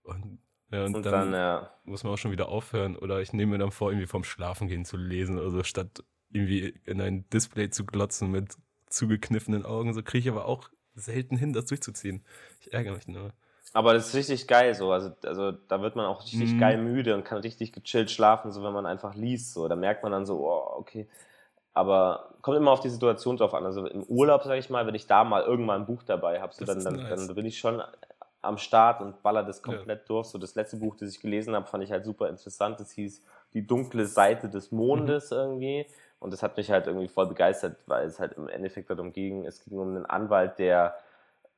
und, ja, und, Und dann, dann, ja. muss man auch schon wieder aufhören oder ich nehme mir dann vor, irgendwie vorm Schlafengehen zu lesen oder so, statt irgendwie in ein Display zu glotzen mit zugekniffenen Augen. So kriege ich aber auch selten hin, das durchzuziehen. Ich ärgere mich nur. Aber das ist richtig geil so. Also, also da wird man auch richtig Mhm. geil müde und kann richtig gechillt schlafen, so wenn man einfach liest. So. Da merkt man dann so, oh, okay. Aber kommt immer auf die Situation drauf an. Also im Urlaub, sag ich mal, wenn ich da mal irgendwann ein Buch dabei habe, so, dann, dann, nice. dann bin ich schon am Start und baller das Ja. komplett durch. So das letzte Buch, das ich gelesen habe, fand ich halt super interessant. Das hieß Die dunkle Seite des Mondes Mhm. irgendwie. Und das hat mich halt irgendwie voll begeistert, weil es halt im Endeffekt darum ging, es ging um einen Anwalt, der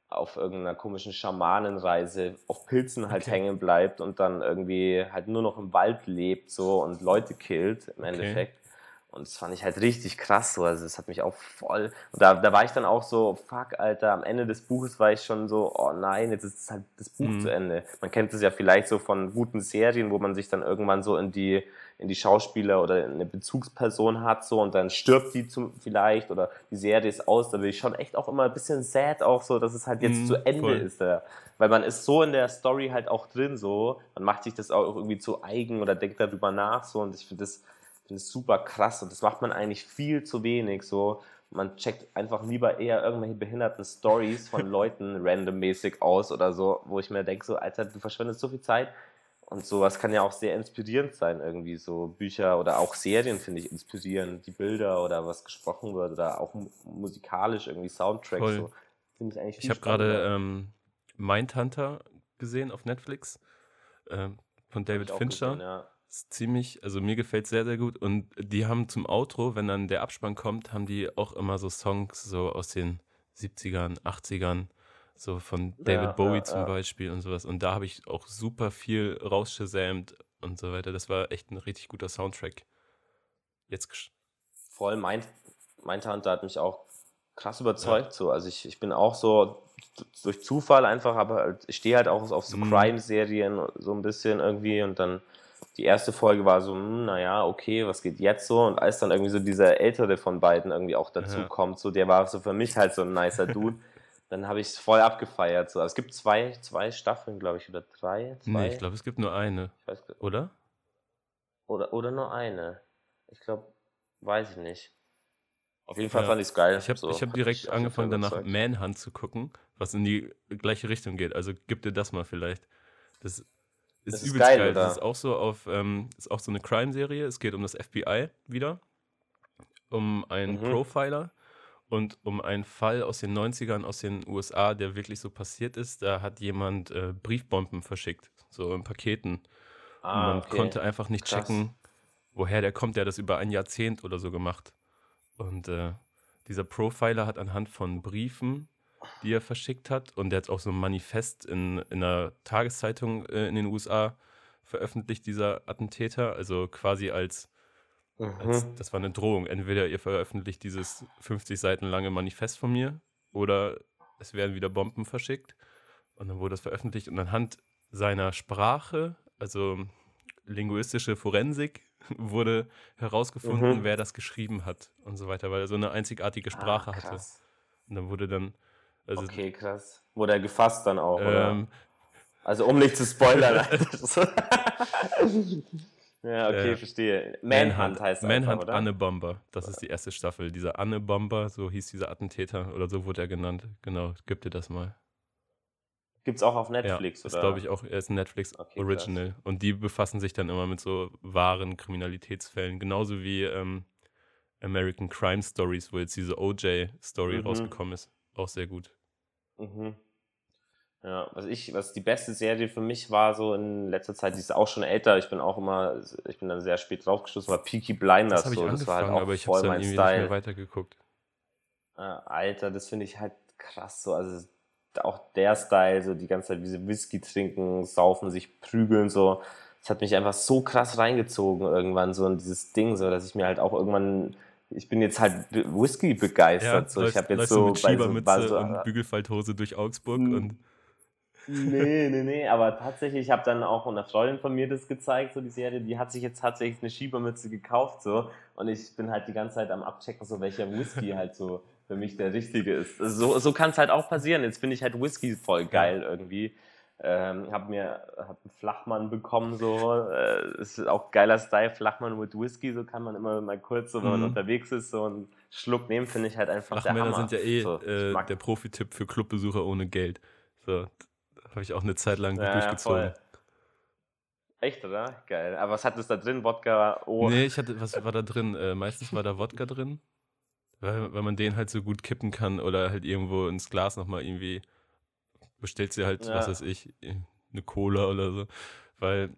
auf irgendeiner komischen Schamanenreise auf Pilzen halt Okay. hängen bleibt und dann irgendwie halt nur noch im Wald lebt so und Leute killt im Okay. Und das fand ich halt richtig krass so. Also das hat mich auch voll. Und da, da war ich dann auch so, fuck, Alter, am Ende des Buches war ich schon so, oh nein, jetzt ist halt das Buch mhm. zu Ende. Man kennt es ja vielleicht so von guten Serien, wo man sich dann irgendwann so in die, in die Schauspieler oder eine Bezugsperson hat, so und dann stirbt die zum, vielleicht oder die Serie ist aus. Da bin ich schon echt auch immer ein bisschen sad, auch so, dass es halt jetzt mhm, zu Ende voll. ist. Ja. Weil man ist so in der Story halt auch drin, so. Man macht sich das auch irgendwie zu eigen oder denkt darüber nach, so. Und ich finde das finde es super krass und das macht man eigentlich viel zu wenig. So, man checkt einfach lieber eher irgendwelche behinderten Stories von Leuten randommäßig aus oder so, wo ich mir denke, so, Alter, du verschwendest so viel Zeit. Und sowas kann ja auch sehr inspirierend sein, irgendwie so Bücher oder auch Serien finde ich inspirierend, die Bilder oder was gesprochen wird oder auch musikalisch irgendwie Soundtracks. So. Finde ich eigentlich Ich habe gerade ähm, Mindhunter gesehen auf Netflix ähm, von David Fincher. Gesehen, ja ist ziemlich, also mir gefällt sehr, sehr gut. Und die haben zum Outro, wenn dann der Abspann kommt, haben die auch immer so Songs so aus den 70ern, 80ern, so von David ja, Bowie ja, zum ja. Beispiel und sowas. Und da habe ich auch super viel rausgesämt und so weiter. Das war echt ein richtig guter Soundtrack. Jetzt voll mein Mindhunter hat mich auch krass überzeugt. So. Also ich, ich bin auch so durch Zufall einfach, aber ich stehe halt auch auf so mhm. Crime-Serien so ein bisschen irgendwie und dann die erste Folge war so, hm, naja, okay, was geht jetzt so? Und als dann irgendwie so dieser ältere von beiden irgendwie auch dazu ja. kommt, so der war so für mich halt so ein nicer Dude, dann habe ich es voll abgefeiert. So. Also es gibt zwei, zwei Staffeln, glaube ich, oder drei. Zwei. Nee, ich glaube, es gibt nur eine. Weiß, oder? Oder, oder nur eine. Ich glaube, weiß ich nicht. Auf jeden Fall ja, fand ich es geil. Ich habe so, hab direkt angefangen, danach Manhunt zu gucken, was in die gleiche Richtung geht. Also gib dir das mal vielleicht. Das ist, ist übelst geil. geil. Das ist auch so auf, ähm, ist auch so eine Crime-Serie. Es geht um das FBI wieder, um einen mhm. Profiler und um einen Fall aus den 90ern aus den USA, der wirklich so passiert ist. Da hat jemand äh, Briefbomben verschickt, so in Paketen. Ah, und man okay. konnte einfach nicht Krass. checken, woher der kommt. Der hat das über ein Jahrzehnt oder so gemacht. Und äh, dieser Profiler hat anhand von Briefen die er verschickt hat. Und der hat auch so ein Manifest in, in einer Tageszeitung äh, in den USA veröffentlicht, dieser Attentäter. Also quasi als, mhm. als, das war eine Drohung. Entweder ihr veröffentlicht dieses 50 Seiten lange Manifest von mir oder es werden wieder Bomben verschickt. Und dann wurde das veröffentlicht und anhand seiner Sprache, also linguistische Forensik, wurde herausgefunden, mhm. wer das geschrieben hat und so weiter, weil er so eine einzigartige ah, Sprache ah, hatte. Und dann wurde dann also, okay, krass. Wurde er gefasst dann auch, ähm, Also um nicht zu spoilern. ja, okay, äh, verstehe. Manhunt, Manhunt heißt es Manhunt einfach, Anne Bomber. Das ist die erste Staffel. Dieser Anne Bomber, so hieß dieser Attentäter oder so wurde er genannt. Genau, gib dir das mal. Gibt es auch auf Netflix, ja, oder? Ist, glaube ich, auch, er ist ein Netflix okay, Original. Krass. Und die befassen sich dann immer mit so wahren Kriminalitätsfällen. Genauso wie ähm, American Crime Stories, wo jetzt diese OJ-Story mhm. rausgekommen ist. Auch sehr gut. Mhm. Ja, was ich, was die beste Serie für mich war, so in letzter Zeit, die ist auch schon älter, ich bin auch immer, ich bin dann sehr spät draufgestoßen, war Peaky Blinders. Das, so. das war halt auch aber ich voll mein Style. nicht mehr weitergeguckt. Ja, Alter, das finde ich halt krass so, also auch der Style, so die ganze Zeit wie sie Whisky trinken, saufen, sich prügeln, so. Das hat mich einfach so krass reingezogen irgendwann, so in dieses Ding, so, dass ich mir halt auch irgendwann ich bin jetzt halt Whisky begeistert. Ja, so. ich habe jetzt so, mit Schiebermütze so, und Bügelfalthose durch Augsburg hm. und Nee, nee, nee, aber tatsächlich, ich habe dann auch einer Freundin von mir das gezeigt, so die Serie, die hat sich jetzt tatsächlich eine Schiebermütze gekauft, so, und ich bin halt die ganze Zeit am Abchecken, so welcher Whisky halt so für mich der richtige ist. So, so kann es halt auch passieren. Jetzt finde ich halt Whisky voll geil irgendwie. Ähm, habe mir hab einen Flachmann bekommen, so. Äh, ist auch geiler Style, Flachmann mit Whisky, so kann man immer mal kurz, so, wenn man mhm. unterwegs ist, so einen Schluck nehmen, finde ich halt einfach Flachmänner der Hammer. sind ja eh so, äh, der Profi-Tipp für Clubbesucher ohne Geld. So, habe ich auch eine Zeit lang ja, durchgezogen. Ja, Echt, oder? Geil. Aber was hat es da drin? Wodka? Oh. Nee, ich hatte, was war da drin? Äh, meistens war da Wodka drin, weil, weil man den halt so gut kippen kann oder halt irgendwo ins Glas nochmal irgendwie bestellt sie halt, ja. was weiß ich, eine Cola oder so. Weil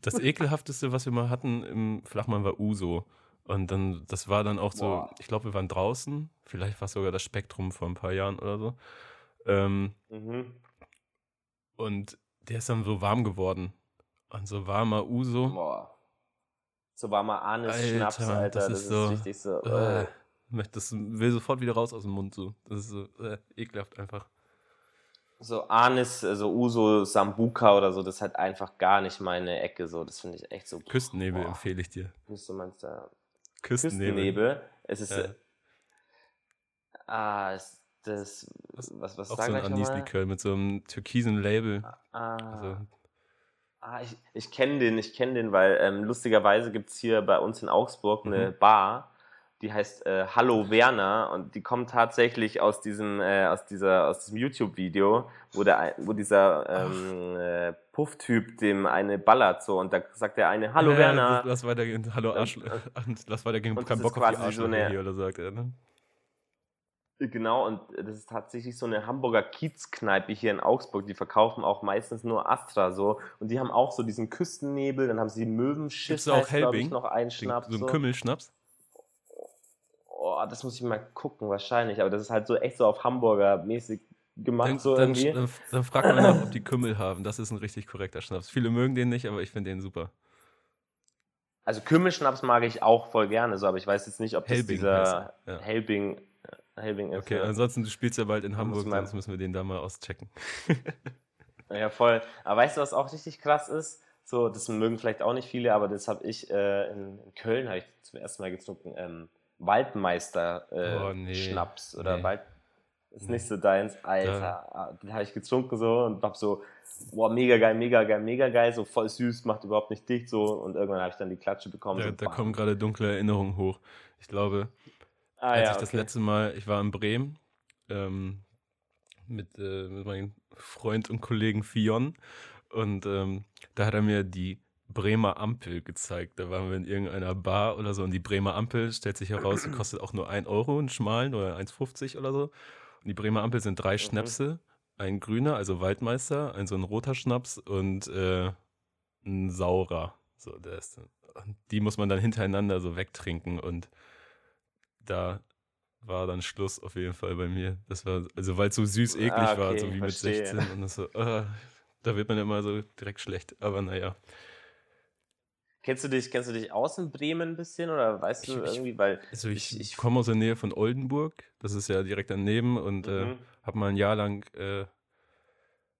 das ekelhafteste, was wir mal hatten im Flachmann, war Uso. Und dann, das war dann auch so, Boah. ich glaube, wir waren draußen, vielleicht war es sogar das Spektrum vor ein paar Jahren oder so. Ähm, mhm. Und der ist dann so warm geworden. Und so warmer Uso. Boah. So warmer Anis-Schnaps, Alter, Alter. Das, das ist, so, richtig so. Äh, das will sofort wieder raus aus dem Mund so. Das ist so äh, ekelhaft einfach. So Anis, so also Uso, Sambuka oder so, das ist halt einfach gar nicht meine Ecke. So, das finde ich echt so. Küstennebel boah. empfehle ich dir. Küstennebel. Küstennebel. Es ist. Ja. Ah, ist das. Was, was Auch so ein Anis-Likör mit so einem türkisen Label. Ah. Also, Ah, ich, ich kenne den, ich kenne den, weil ähm, lustigerweise gibt es hier bei uns in Augsburg eine mhm. Bar, die heißt äh, Hallo Werner und die kommt tatsächlich aus diesem, äh, aus dieser, aus diesem YouTube-Video, wo der, wo dieser ähm, äh, Puff-Typ dem eine ballert so und da sagt der eine Hallo ja, Werner. Lass weitergehen, Hallo Arsch, lass weitergehen, kein Bock auf die Arschlöcher so hier oder sagt er, ne? Genau, und das ist tatsächlich so eine Hamburger Kiezkneipe hier in Augsburg. Die verkaufen auch meistens nur Astra so. Und die haben auch so diesen Küstennebel, dann haben sie Möwenschiff, Gibt's auch Helbing? noch einen Schnaps. So ein Kümmelschnaps? Oh, das muss ich mal gucken, wahrscheinlich. Aber das ist halt so echt so auf Hamburger mäßig gemacht. Dann, so dann, dann, dann fragt man nach, ob die Kümmel haben. Das ist ein richtig korrekter Schnaps. Viele mögen den nicht, aber ich finde den super. Also Kümmelschnaps mag ich auch voll gerne, so, aber ich weiß jetzt nicht, ob das Helbing dieser ja. Helbing Helbing ist. Okay, ja. ansonsten, du spielst ja bald in Hamburg, sonst müssen wir den da mal auschecken. ja, voll. Aber weißt du, was auch richtig krass ist? So, das mögen vielleicht auch nicht viele, aber das habe ich äh, in, in, Köln habe ich zum ersten Mal getrunken. Ähm, Waldmeister äh, oh, nee. Schnaps oder nee. Wald. Ist nicht so deins, Alter. Ja. Ah, den habe ich getrunken so und hab so, boah, mega geil, mega geil, mega geil, so voll süß, macht überhaupt nicht dicht so und irgendwann habe ich dann die Klatsche bekommen. Ja, so, da kommen gerade dunkle Erinnerungen hoch. Ich glaube, Ah, als ja, ich okay. das letzte Mal, ich war in Bremen ähm, mit, äh, mit meinem Freund und Kollegen Fion und ähm, da hat er mir die Bremer Ampel gezeigt. Da waren wir in irgendeiner Bar oder so und die Bremer Ampel stellt sich heraus, kostet auch nur 1 Euro, einen schmalen oder 1,50 oder so. Und die Bremer Ampel sind drei mhm. Schnäpse, ein grüner, also Waldmeister, ein so ein roter Schnaps und äh, ein saurer. So, ist, die muss man dann hintereinander so wegtrinken und da war dann Schluss auf jeden Fall bei mir. Das war, also weil es so süß eklig ah, okay, war, so wie verstehe. mit 16 und das so, uh, da wird man immer so direkt schlecht, aber naja. Kennst du dich, kennst du dich aus in Bremen ein bisschen oder weißt du ich, irgendwie, weil. Also ich, ich, ich komme aus der Nähe von Oldenburg, das ist ja direkt daneben und äh, mhm. äh, habe mal ein Jahr lang äh,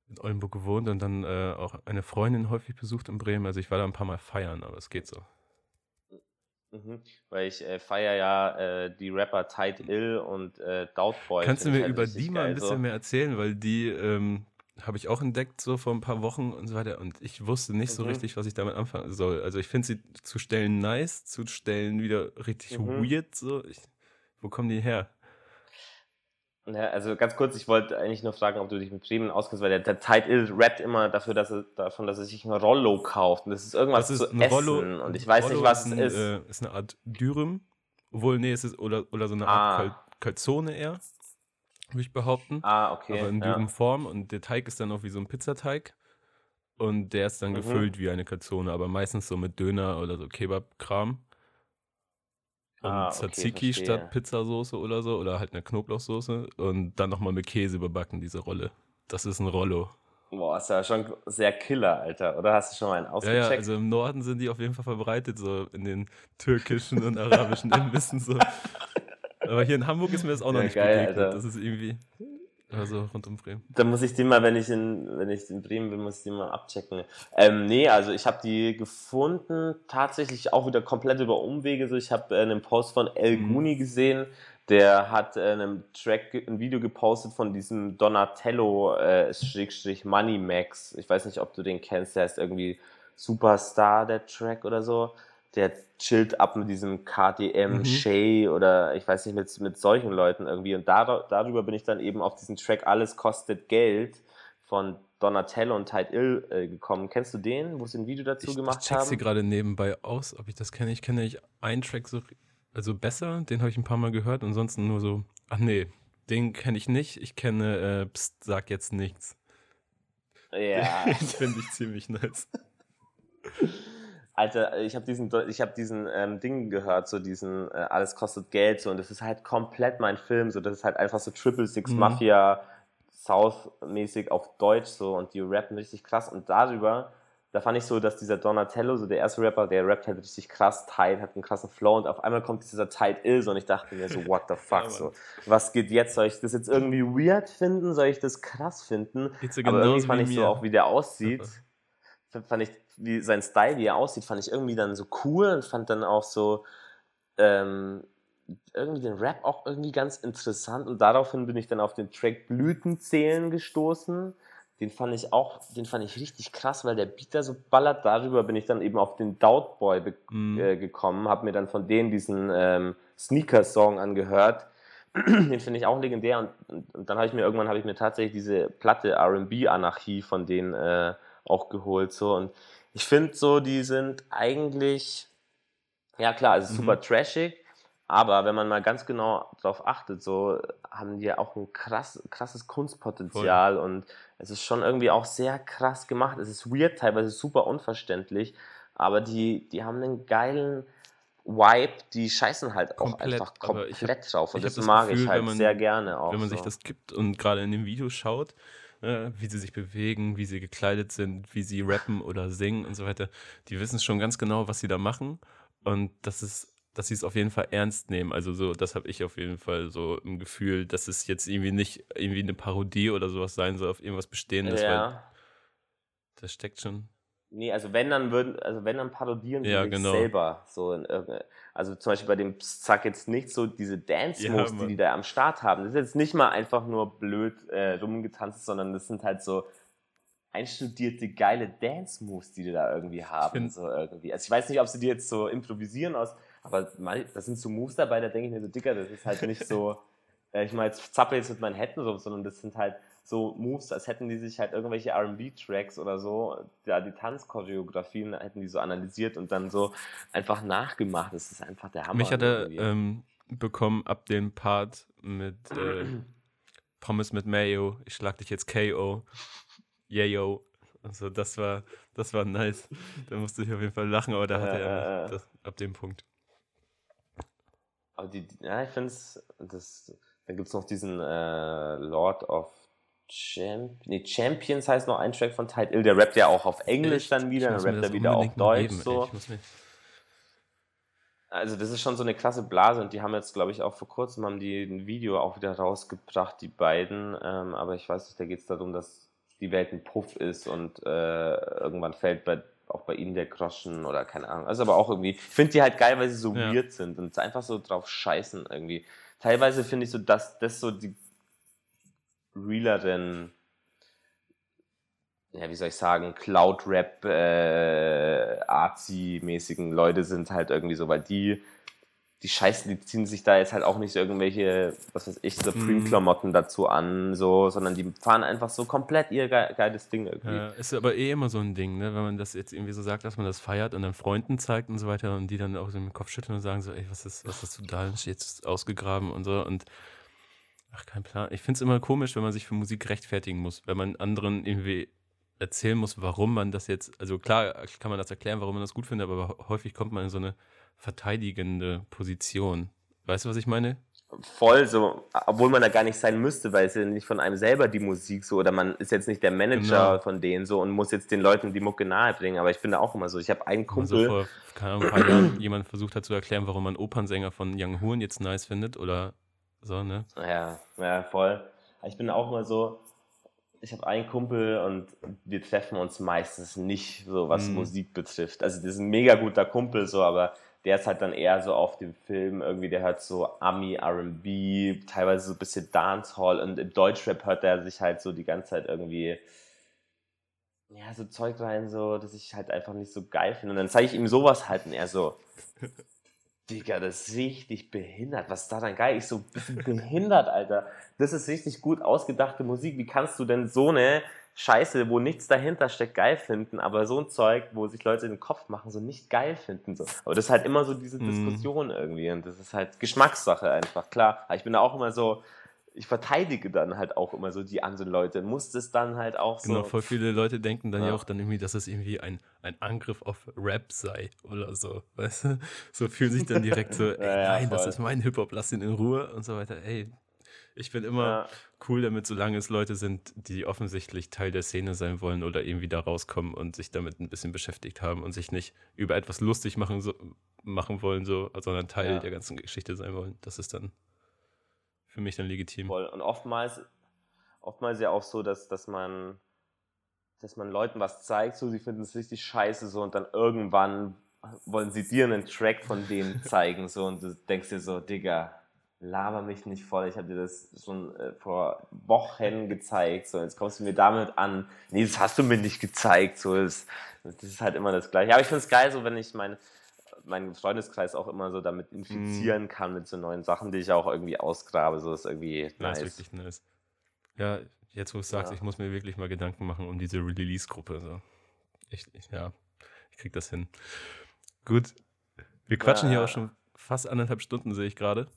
in Oldenburg gewohnt und dann äh, auch eine Freundin häufig besucht in Bremen. Also ich war da ein paar Mal feiern, aber es geht so. Mhm. Weil ich äh, feiere ja äh, die Rapper Tide Ill und äh, Doubtboy. Kannst du mir halt über die mal ein bisschen mehr erzählen? Weil die ähm, habe ich auch entdeckt so vor ein paar Wochen und so weiter. Und ich wusste nicht mhm. so richtig, was ich damit anfangen soll. Also ich finde sie zu Stellen nice, zu Stellen wieder richtig mhm. weird. So. Ich, wo kommen die her? Ja, also ganz kurz, ich wollte eigentlich nur fragen, ob du dich mit Bremen auskennst, weil der, der Ill rappt immer dafür, dass er, davon, dass er sich ein Rollo kauft. Und das ist irgendwas das ist zu essen. Rollo, und ich weiß Rollo nicht, was es ist. Äh, ist eine Art Dürüm. Obwohl, nee, es ist oder, oder so eine Art ah. Calzone eher, würde ich behaupten. Ah, okay. Aber in Dürümform. Und der Teig ist dann auch wie so ein Pizzateig. Und der ist dann mhm. gefüllt wie eine Calzone, aber meistens so mit Döner oder so Kebab-Kram und ah, okay, Tzatziki verstehe. statt Pizzasauce oder so oder halt eine Knoblauchsoße und dann nochmal mit Käse überbacken, diese Rolle. Das ist ein Rollo. Boah, ist ja schon sehr Killer, Alter. Oder hast du schon mal einen ausgecheckt? Ja, ja, also im Norden sind die auf jeden Fall verbreitet, so in den türkischen und arabischen Imbissen so. Aber hier in Hamburg ist mir das auch noch ja, nicht geil, begegnet. Alter. Das ist irgendwie also rund um Bremen. Da muss ich den mal, wenn ich in, wenn ich in Bremen bin, muss ich den mal abchecken. Ähm, nee, also ich habe die gefunden, tatsächlich auch wieder komplett über Umwege. So, ich habe äh, einen Post von El mhm. Guni gesehen, der hat äh, einem Track ein Video gepostet von diesem Donatello äh, Money Max. Ich weiß nicht, ob du den kennst, der heißt irgendwie Superstar, der Track oder so der chillt ab mit diesem KTM, mhm. Shay oder ich weiß nicht, mit, mit solchen Leuten irgendwie. Und dar darüber bin ich dann eben auf diesen Track Alles kostet Geld von Donatello und Tide Ill äh, gekommen. Kennst du den, wo sie ein Video dazu ich, gemacht ich check haben? Ich sie gerade nebenbei aus, ob ich das kenne. Ich kenne nicht einen Track so, also besser, den habe ich ein paar Mal gehört, ansonsten nur so, ach nee, den kenne ich nicht. Ich kenne äh, Psst, sag jetzt nichts. Ja. Den finde ich ziemlich nice. Alter, ich habe diesen, ich hab diesen ähm, Ding gehört, so diesen äh, Alles kostet Geld, so und das ist halt komplett mein Film, so das ist halt einfach so Triple Six mhm. Mafia South-mäßig auf Deutsch so und die rappen richtig krass und darüber da fand ich so, dass dieser Donatello, so der erste Rapper, der rappt halt richtig krass tight, hat einen krassen Flow und auf einmal kommt dieser tight Ills und ich dachte mir so, what the fuck, so, was geht jetzt? Soll ich das jetzt irgendwie weird finden? Soll ich das krass finden? So Aber irgendwie fand ich so auch, wie der aussieht, fand ich, wie sein Style, wie er aussieht, fand ich irgendwie dann so cool und fand dann auch so, ähm, irgendwie den Rap auch irgendwie ganz interessant und daraufhin bin ich dann auf den Track Blütenzählen gestoßen den fand ich auch, den fand ich richtig krass, weil der Beat da so ballert. Darüber bin ich dann eben auf den Doubt Boy mm. äh, gekommen, habe mir dann von denen diesen ähm, Sneaker-Song angehört. den finde ich auch legendär und, und, und dann habe ich mir irgendwann habe ich mir tatsächlich diese Platte R&B Anarchie von denen äh, auch geholt so und ich finde so die sind eigentlich ja klar also mhm. super trashig aber wenn man mal ganz genau darauf achtet, so haben die ja auch ein krass, krasses Kunstpotenzial Voll. und es ist schon irgendwie auch sehr krass gemacht. Es ist weird, teilweise super unverständlich, aber die, die haben einen geilen Vibe, die scheißen halt auch komplett, einfach komplett hab, drauf und das, das, mag Gefühl, ich halt man, sehr gerne auch. Wenn man so. sich das gibt und gerade in dem Video schaut, äh, wie sie sich bewegen, wie sie gekleidet sind, wie sie rappen oder singen und so weiter, die wissen schon ganz genau, was sie da machen und das ist dass sie es auf jeden Fall ernst nehmen. Also so, das habe ich auf jeden Fall so im Gefühl, dass es jetzt irgendwie nicht irgendwie eine Parodie oder sowas sein soll auf irgendwas Bestehendes, ja. weil das steckt schon. Nee, also wenn dann würden, also wenn dann parodieren ja, genau. selber so in also zum Beispiel bei dem Zack jetzt nicht so diese Dance Moves, ja, die die da am Start haben. Das ist jetzt nicht mal einfach nur blöd äh, rumgetanzt, sondern das sind halt so einstudierte geile Dance Moves, die die da irgendwie haben. So irgendwie. Also ich weiß nicht, ob sie die jetzt so improvisieren aus aber das sind so Moves dabei, da denke ich mir so, Dicker, das ist halt nicht so, äh, ich meine, jetzt zappel jetzt mit meinen Händen so, sondern das sind halt so Moves, als hätten die sich halt irgendwelche RB-Tracks oder so, ja, die Tanzchoreografien hätten die so analysiert und dann so einfach nachgemacht. Das ist einfach der Hammer. Mich hat er ähm, bekommen ab dem Part mit äh, Pommes mit Mayo, ich schlag dich jetzt KO, Yayo. Also das war, das war nice. Da musste ich auf jeden Fall lachen, aber da hat äh, er das, ab dem Punkt. Aber die, ja, ich finde es, dann gibt es noch diesen äh, Lord of Champ nee, Champions heißt noch ein Track von Tide Ill, der rappt ja auch auf Englisch Echt? dann wieder, dann rappt er wieder auf Deutsch geben, so. Also das ist schon so eine klasse Blase und die haben jetzt, glaube ich, auch vor kurzem haben die ein Video auch wieder rausgebracht, die beiden. Ähm, aber ich weiß nicht, da geht es darum, dass die Welt ein Puff ist und äh, irgendwann fällt bei auch bei ihnen der Groschen oder keine Ahnung. Also aber auch irgendwie, ich finde die halt geil, weil sie so ja. weird sind und einfach so drauf scheißen irgendwie. Teilweise finde ich so, dass das so die realeren, ja, wie soll ich sagen, Cloud-Rap, äh, Arzi-mäßigen Leute sind halt irgendwie so, weil die die Scheißen, die ziehen sich da jetzt halt auch nicht so irgendwelche, was weiß ich, Supreme-Klamotten mhm. dazu an, so, sondern die fahren einfach so komplett ihr ge geiles Ding irgendwie. Ja, ist aber eh immer so ein Ding, ne? wenn man das jetzt irgendwie so sagt, dass man das feiert und dann Freunden zeigt und so weiter und die dann auch so im Kopf schütteln und sagen so, ey, was ist, was hast du da jetzt ausgegraben und so und ach, kein Plan. Ich finde es immer komisch, wenn man sich für Musik rechtfertigen muss, wenn man anderen irgendwie erzählen muss, warum man das jetzt, also klar kann man das erklären, warum man das gut findet, aber häufig kommt man in so eine verteidigende Position. Weißt du, was ich meine? Voll so, obwohl man da gar nicht sein müsste, weil es ja nicht von einem selber die Musik so oder man ist jetzt nicht der Manager genau. von denen so und muss jetzt den Leuten die Mucke nahebringen. Aber ich bin da auch immer so. Ich habe einen Kumpel. Also vor keine Ahnung, ein paar Jahren jemand versucht hat zu erklären, warum man Opernsänger von Young Horn jetzt nice findet oder so, ne? Ja, ja, voll. Ich bin auch immer so, ich habe einen Kumpel und wir treffen uns meistens nicht so, was mm. Musik betrifft. Also das ist ein mega guter Kumpel so, aber der ist halt dann eher so auf dem Film irgendwie, der hört so Ami, RB, teilweise so ein bisschen Dancehall und im Deutschrap hört er sich halt so die ganze Zeit irgendwie, ja, so Zeug rein, so, dass ich halt einfach nicht so geil finde. Und dann zeige ich ihm sowas halt und er so, Digga, das ist richtig behindert. Was ist da dann geil? Ich so, behindert, Alter. Das ist richtig gut ausgedachte Musik. Wie kannst du denn so eine Scheiße, wo nichts dahinter steckt, geil finden, aber so ein Zeug, wo sich Leute den Kopf machen, so nicht geil finden. So. Aber das ist halt immer so diese mhm. Diskussion irgendwie und das ist halt Geschmackssache einfach, klar. Aber ich bin da auch immer so, ich verteidige dann halt auch immer so die anderen Leute. Muss das dann halt auch so. Genau, voll viele Leute denken dann ja. ja, auch dann irgendwie, dass es irgendwie ein, ein Angriff auf Rap sei oder so. Weißt du? So fühlen sich dann direkt so, ey, ja, nein, voll. das ist mein Hip-Hop, lass ihn in Ruhe und so weiter. Ey, Ich bin immer ja. cool damit, solange es Leute sind, die offensichtlich Teil der Szene sein wollen oder irgendwie da rauskommen und sich damit ein bisschen beschäftigt haben und sich nicht über etwas lustig machen, so, machen wollen, so, sondern Teil der ganzen Geschichte sein wollen. Das ist dann für mich dann legitim. Voll. Und oftmals, oftmals ja auch so, dass, dass man dass man Leuten was zeigt, so sie finden es richtig scheiße so und dann irgendwann wollen sie dir einen Track von denen zeigen so und du denkst dir so, Digga, laber mich nicht voll, ich habe dir das schon äh, vor Wochen gezeigt, so jetzt kommst du mir damit an, nee, das hast du mir nicht gezeigt, so das, das ist halt immer das Gleiche. Aber ich finde es geil, so wenn ich mein, meinen Freundeskreis auch immer so damit infizieren mm. kann mit so neuen Sachen, die ich auch irgendwie ausgrabe, so ist irgendwie ja, nice. Ist wirklich nice. Ja, Jetzt, wo du sagst, ja. ich muss mir wirklich mal Gedanken machen um diese Release-Gruppe. So. Ich, ich, ja, ich krieg das hin. Gut. Wir quatschen ja. hier auch schon fast anderthalb Stunden, sehe ich gerade.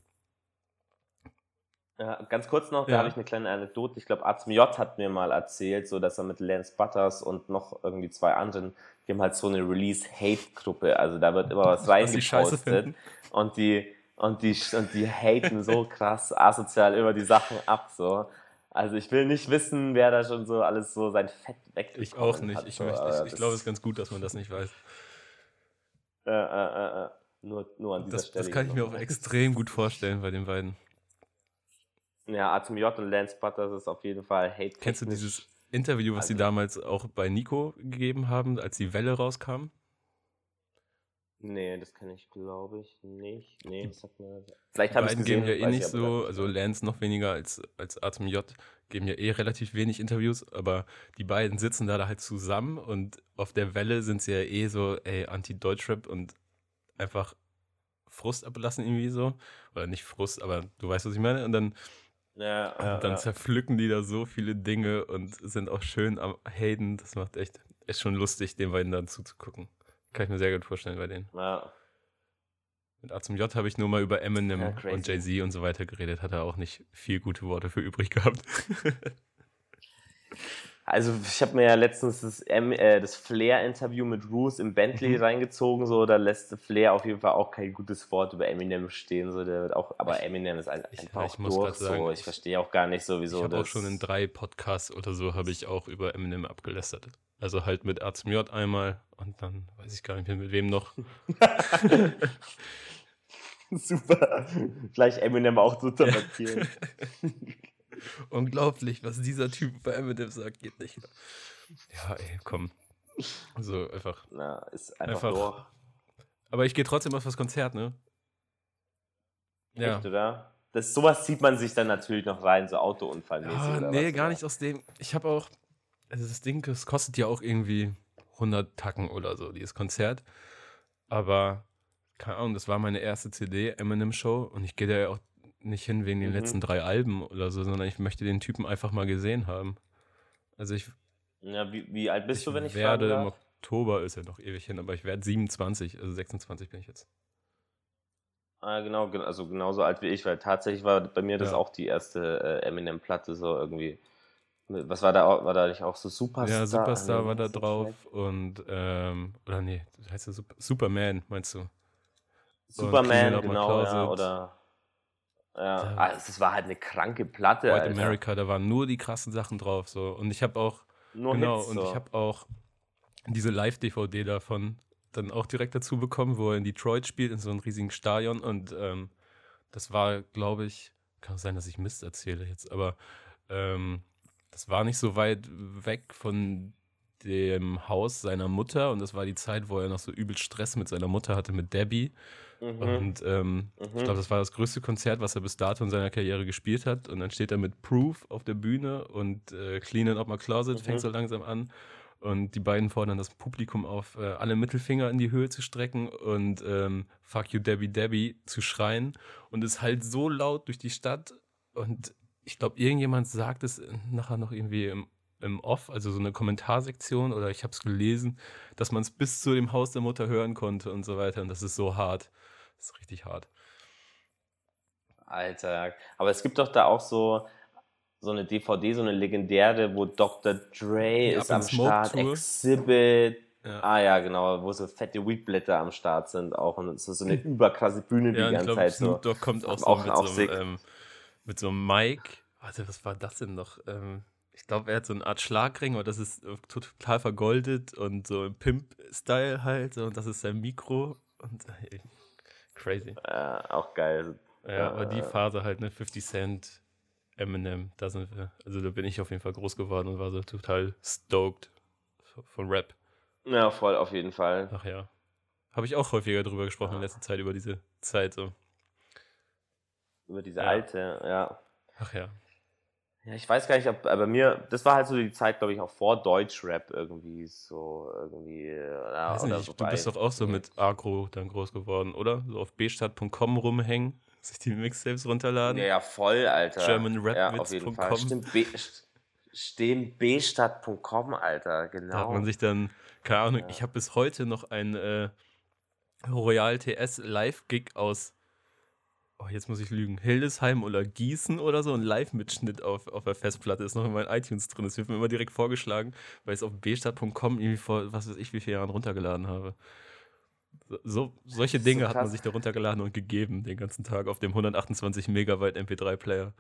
Ja, ganz kurz noch, da habe ich eine kleine Anekdote. Ich glaube, Azm J hat mir mal erzählt, so dass er mit Lance Butters und noch irgendwie zwei anderen, die haben halt so eine Release-Hate-Gruppe. Also da wird immer was reingepostet. Und die, und die, und die haten so krass asozial immer die Sachen ab, so. Also ich will nicht wissen, wer da schon so alles so sein Fett weg Ich auch nicht. Hat, ich, möchte, ich, ich glaube, es ist ganz gut, dass man das nicht weiß. Äh, äh, äh, nur, nur an dieser das, Stelle. Das kann ich mir auch extrem gut vorstellen bei den beiden. Ja, Atom J und Lance Butters ist auf jeden Fall hate Kennst du dieses Interview, was also, sie damals auch bei Nico gegeben haben, als die Welle rauskam? Nee, das kenne ich, glaube ich, nicht. Nee, das hat mir. Vielleicht habe ich es geben ja eh nicht so, also Lance noch weniger als, als Atom J, geben ja eh relativ wenig Interviews, aber die beiden sitzen da halt zusammen und auf der Welle sind sie ja eh so, ey, Anti-Deutschrap und einfach Frust ablassen irgendwie so. Oder nicht Frust, aber du weißt, was ich meine. Und dann, ja, ja, und dann ja. zerpflücken die da so viele Dinge und sind auch schön am Hayden. Das macht echt, ist schon lustig, den beiden dann zuzugucken. Kann ich mir sehr gut vorstellen bei denen. Ja. Mit A zum J habe ich nur mal über Eminem ja, und Jay-Z und so weiter geredet. Hat er auch nicht viel gute Worte für übrig gehabt. also ich habe mir ja letztens das, äh, das Flair-Interview mit Roos im Bentley mhm. reingezogen. So, da lässt Flair auf jeden Fall auch kein gutes Wort über Eminem stehen. So, der wird auch, aber Eminem ist einfach ich, auch ich durch. Sagen, so. Ich verstehe auch gar nicht sowieso. Ich habe auch schon in drei Podcasts oder so habe ich auch über Eminem abgelästert. Also halt mit A zum J einmal und dann weiß ich gar nicht mehr mit wem noch. Super. Gleich Eminem auch zu attackieren. Unglaublich, was dieser Typ bei Eminem sagt, geht nicht. Ja, ey, komm. So einfach. Na, ist einfach, einfach Aber ich gehe trotzdem auf das Konzert, ne? Ja. Echt, oder? Das, sowas zieht man sich dann natürlich noch rein, so Autounfallmäßig. Ja, nee, gar nicht aus dem. Ich habe auch, also das Ding, das kostet ja auch irgendwie 100 Tacken oder so, dieses Konzert. Aber, keine Ahnung, das war meine erste CD, Eminem Show. Und ich gehe da ja auch nicht hin wegen den mhm. letzten drei Alben oder so, sondern ich möchte den Typen einfach mal gesehen haben. Also ich. Ja, wie, wie alt bist du, wenn ich werde im Oktober ist ja noch ewig hin, aber ich werde 27, also 26 bin ich jetzt. Ah, genau, also genauso alt wie ich, weil tatsächlich war bei mir das ja. auch die erste äh, Eminem-Platte so irgendwie. Was war da war da nicht auch so Superstar? Ja, Superstar ah, war da drauf und ähm, oder nee, das heißt ja Super, Superman, meinst du? Superman, genau, ja, oder ja, ja. Also, es war halt eine kranke Platte. White Alter. America, da waren nur die krassen Sachen drauf so und ich habe auch nur genau Hits, und so. ich habe auch diese Live DVD davon dann auch direkt dazu bekommen, wo er in Detroit spielt in so einem riesigen Stadion und ähm, das war, glaube ich, kann sein, dass ich Mist erzähle jetzt, aber ähm, das war nicht so weit weg von dem Haus seiner Mutter und das war die Zeit, wo er noch so übel Stress mit seiner Mutter hatte, mit Debbie. Mhm. Und ähm, mhm. ich glaube, das war das größte Konzert, was er bis dato in seiner Karriere gespielt hat. Und dann steht er mit Proof auf der Bühne und äh, Cleaning Up My Closet mhm. fängt so langsam an. Und die beiden fordern das Publikum auf, äh, alle Mittelfinger in die Höhe zu strecken und ähm, Fuck you Debbie Debbie zu schreien. Und es halt so laut durch die Stadt. Und ich glaube, irgendjemand sagt es nachher noch irgendwie im, im Off, also so eine Kommentarsektion oder ich habe es gelesen, dass man es bis zu dem Haus der Mutter hören konnte und so weiter. Und das ist so hart. Das ist richtig hart. Alter, aber es gibt doch da auch so, so eine DVD, so eine legendäre, wo Dr. Dre ist am Start, Tour. Exhibit. Ja. Ah ja, genau, wo so fette Weedblätter am Start sind auch und es ist so eine überkrasse Bühne ja, die ganze glaub, Zeit. Snoop Dogg kommt auch, so auch, mit so, ähm, mit so einem Mic. Warte, was war das denn noch? Ähm, ich glaube, er hat so eine Art Schlagring, aber das ist äh, total vergoldet und so im Pimp-Style halt. Und das ist sein Mikro. Und ey, crazy. Äh, auch geil. Ja, aber die Phase halt, ne, 50 Cent, Eminem, da sind wir. Also da bin ich auf jeden Fall groß geworden und war so total stoked von Rap. Ja, voll auf jeden Fall. Ach ja. Habe ich auch häufiger drüber gesprochen ja. in letzter Zeit, über diese Zeit so. Über diese ja. alte, ja. Ach ja. Ja, ich weiß gar nicht, ob, aber mir, das war halt so die Zeit, glaube ich, auch vor Deutschrap irgendwie so, irgendwie, ja, weiß oder nicht, so Du bist doch auch so mit Agro dann groß geworden, oder? So auf bstadt.com rumhängen, sich die Mixtapes runterladen. Ja, ja voll, Alter. GermanRapwitz.com. Ja, Stimmt, stehen bstadt.com, Alter, genau. Da hat man sich dann, keine Ahnung, ja. ich habe bis heute noch ein äh, Royal TS Live-Gig aus oh, jetzt muss ich lügen, Hildesheim oder Gießen oder so, ein Live-Mitschnitt auf, auf der Festplatte ist noch in meinen iTunes drin. Das wird mir immer direkt vorgeschlagen, weil ich es auf bstadt.com irgendwie vor, was weiß ich, wie viele Jahren runtergeladen habe. So, solche Dinge so hat man sich da runtergeladen und gegeben den ganzen Tag auf dem 128 Megabyte MP3-Player.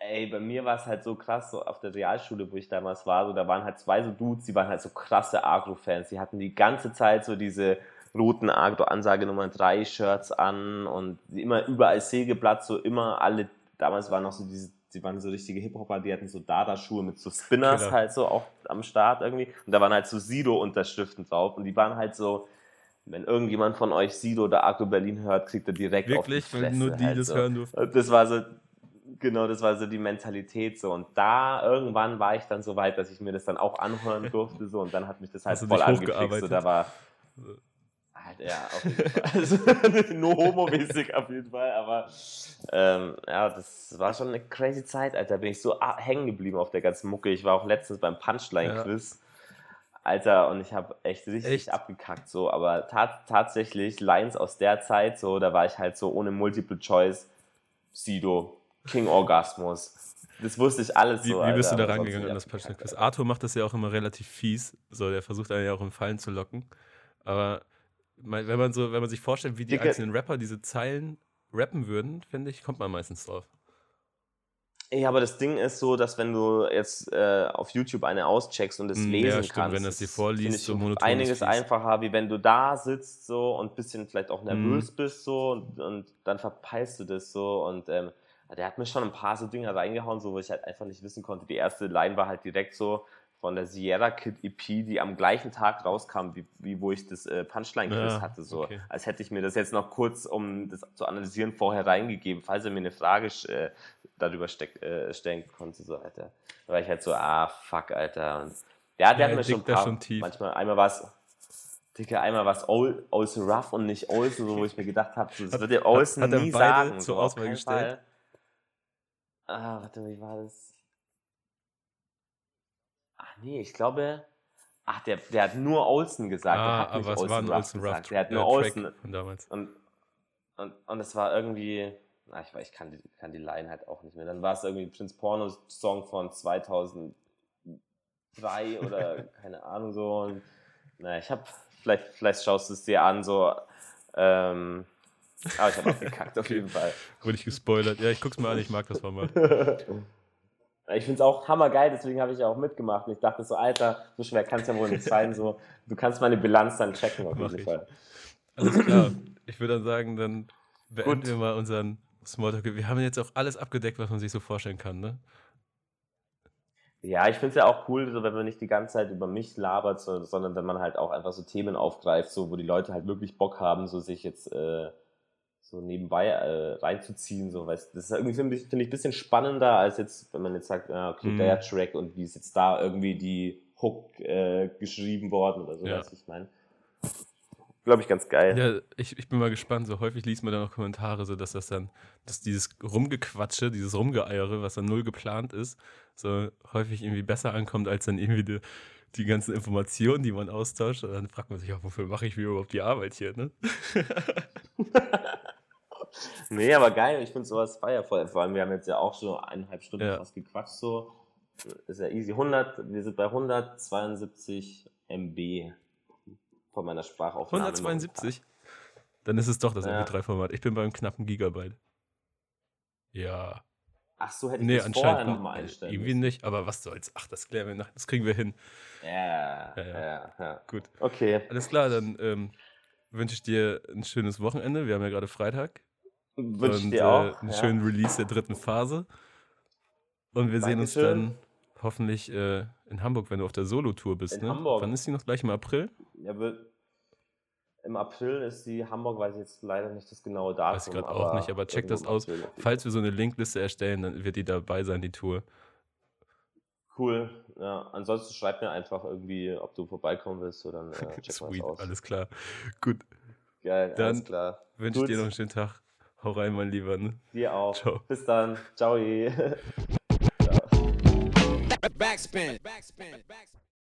Ey, bei mir war es halt so krass, so auf der Realschule, wo ich damals war, so da waren halt zwei so Dudes, die waren halt so krasse Agro-Fans. Die hatten die ganze Zeit so diese roten Ansage Nummer 3 Shirts an und immer überall Sägeblatt, so immer alle, damals waren noch so diese, die waren so richtige Hip-Hopper, die hatten so Dada-Schuhe mit so Spinners genau. halt so auch am Start irgendwie und da waren halt so Sido-Unterschriften drauf und die waren halt so, wenn irgendjemand von euch Sido oder Agro Berlin hört, kriegt er direkt Wirklich, auf die Fresse, wenn nur die halt das so. hören durften. Das war so, genau, das war so die Mentalität so. Und da irgendwann war ich dann so weit, dass ich mir das dann auch anhören durfte so und dann hat mich das halt voll angefixt. So, da war Halt, ja, auf jeden Fall. Also, nur homomäßig auf jeden Fall, aber ähm, ja, das war schon eine crazy Zeit, Alter. Bin ich so hängen geblieben auf der ganzen Mucke. Ich war auch letztens beim Punchline-Quiz. Ja. Alter, und ich habe echt richtig echt? abgekackt, so. Aber ta tatsächlich, Lines aus der Zeit, so, da war ich halt so ohne Multiple Choice, Sido, King Orgasmus. Das wusste ich alles wie, so. Wie bist du da rangegangen an das Punchline-Quiz? Arthur macht das ja auch immer relativ fies. So, der versucht einen ja auch in Fallen zu locken. Aber wenn man so, wenn man sich vorstellt, wie die Dicke. einzelnen Rapper diese Zeilen rappen würden, finde ich, kommt man meistens drauf. Ja, aber das Ding ist so, dass wenn du jetzt äh, auf YouTube eine auscheckst und es mm, lesen ja, stimmt, kannst, wenn das dir vorliest, so monoton einiges einfacher, wie wenn du da sitzt so und ein bisschen vielleicht auch nervös mm. bist so und, und, dann verpeilst du das so und ähm, der hat mir schon ein paar so Dinge reingehauen, so wo ich halt einfach nicht wissen konnte. Die erste Line war halt direkt so, von der Sierra Kid EP, die am gleichen Tag rauskam, wie, wie wo ich das äh, Punchline-Quiz ja, hatte. So. Okay. Als hätte ich mir das jetzt noch kurz, um das zu analysieren, vorher reingegeben, falls er mir eine Frage äh, darüber steck, äh, stellen konnte. So, Alter. Da war ich halt so, ah, fuck, Alter. Und, ja, der ja, hat mir schon paar, schon tief. manchmal, einmal war es, Dicke, einmal was Olsen Rough und nicht Olsen, so, wo ich mir gedacht habe, das hat, wird der Olsen nie sagen. Zur so, Auswahl gestellt. Fall. Ah, warte, wie war das? Nee, ich glaube, ach, der, der hat nur Olsen gesagt. Ah, hat aber es war ein Olsen Ruff. Der hat nur Olsen. Von damals. Und, und, und es war irgendwie, na, ich, ich kann, die, kann die Line halt auch nicht mehr. Dann war es irgendwie Prince Porno Song von 2003 oder keine Ahnung so. Und, na, ich hab, vielleicht, vielleicht schaust du es dir an, so, ähm, aber ich habe auch gekackt auf jeden Fall. Wurde ich gespoilert. Ja, ich guck's mal an, ich mag das Format. Ich finde es auch hammergeil, deswegen habe ich ja auch mitgemacht. Und ich dachte so, Alter, so schwer kann es ja wohl nicht sein. So, du kannst meine Bilanz dann checken auf jeden Fall. Alles klar. Ich würde dann sagen, dann beenden Gut. wir mal unseren Smalltalk. Wir haben jetzt auch alles abgedeckt, was man sich so vorstellen kann, ne? Ja, ich finde es ja auch cool, so, wenn man nicht die ganze Zeit über mich labert, so, sondern wenn man halt auch einfach so Themen aufgreift, so, wo die Leute halt wirklich Bock haben, so sich jetzt äh, so nebenbei äh, reinzuziehen. So, weil das ist irgendwie, finde ich, ein bisschen spannender, als jetzt, wenn man jetzt sagt, ja, okay, mhm. der Track und wie ist jetzt da irgendwie die Hook äh, geschrieben worden oder so, ja. was ich meine. Glaube ich ganz geil. Ja, ich, ich bin mal gespannt. So häufig liest man dann auch Kommentare, so dass das dann, dass dieses Rumgequatsche, dieses Rumgeeiere, was dann null geplant ist, so häufig irgendwie besser ankommt, als dann irgendwie die, die ganzen Informationen, die man austauscht. Und dann fragt man sich auch, wofür mache ich mir überhaupt die Arbeit hier, ne? nee, aber geil, ich finde sowas feiervoll. Vor allem, wir haben jetzt ja auch schon eineinhalb Stunden ja. fast gequatscht, so. Ist ja easy. 100, wir sind bei 172 MB von meiner Sprachaufnahme. 172? Dann ist es doch das ja. MP3-Format. Ich bin beim knappen Gigabyte. Ja. Ach so, hätte ich Nee, das vorher nochmal einstellen irgendwie nicht, aber was soll's. Ach, das klären wir nach. Das kriegen wir hin. Ja, ja, ja. ja, Gut. Okay. Alles klar, dann ähm, wünsche ich dir ein schönes Wochenende. Wir haben ja gerade Freitag. Wünsche ich dir äh, auch. einen ja. schönen Release der dritten Phase. Und wir sehen uns dann Dankeschön. hoffentlich äh, in Hamburg, wenn du auf der Solo-Tour bist. In ne? Hamburg. Wann ist die noch? Gleich im April? Ja, Im April ist die Hamburg, weiß ich jetzt leider nicht das genaue Datum. Weiß ich gerade auch nicht, aber check das aus. Falls wir so eine Linkliste erstellen, dann wird die dabei sein, die Tour. Cool. Ja, ansonsten schreib mir einfach irgendwie, ob du vorbeikommen willst oder dann äh, check Sweet, das aus. alles klar. Gut, Geil, Dann alles klar. wünsche ich dir noch einen schönen Tag. Hau rein, mein Lieber. Ne? Dir auch. Ciao. Bis dann. Ciao. Backspin. Backspin. Backspin.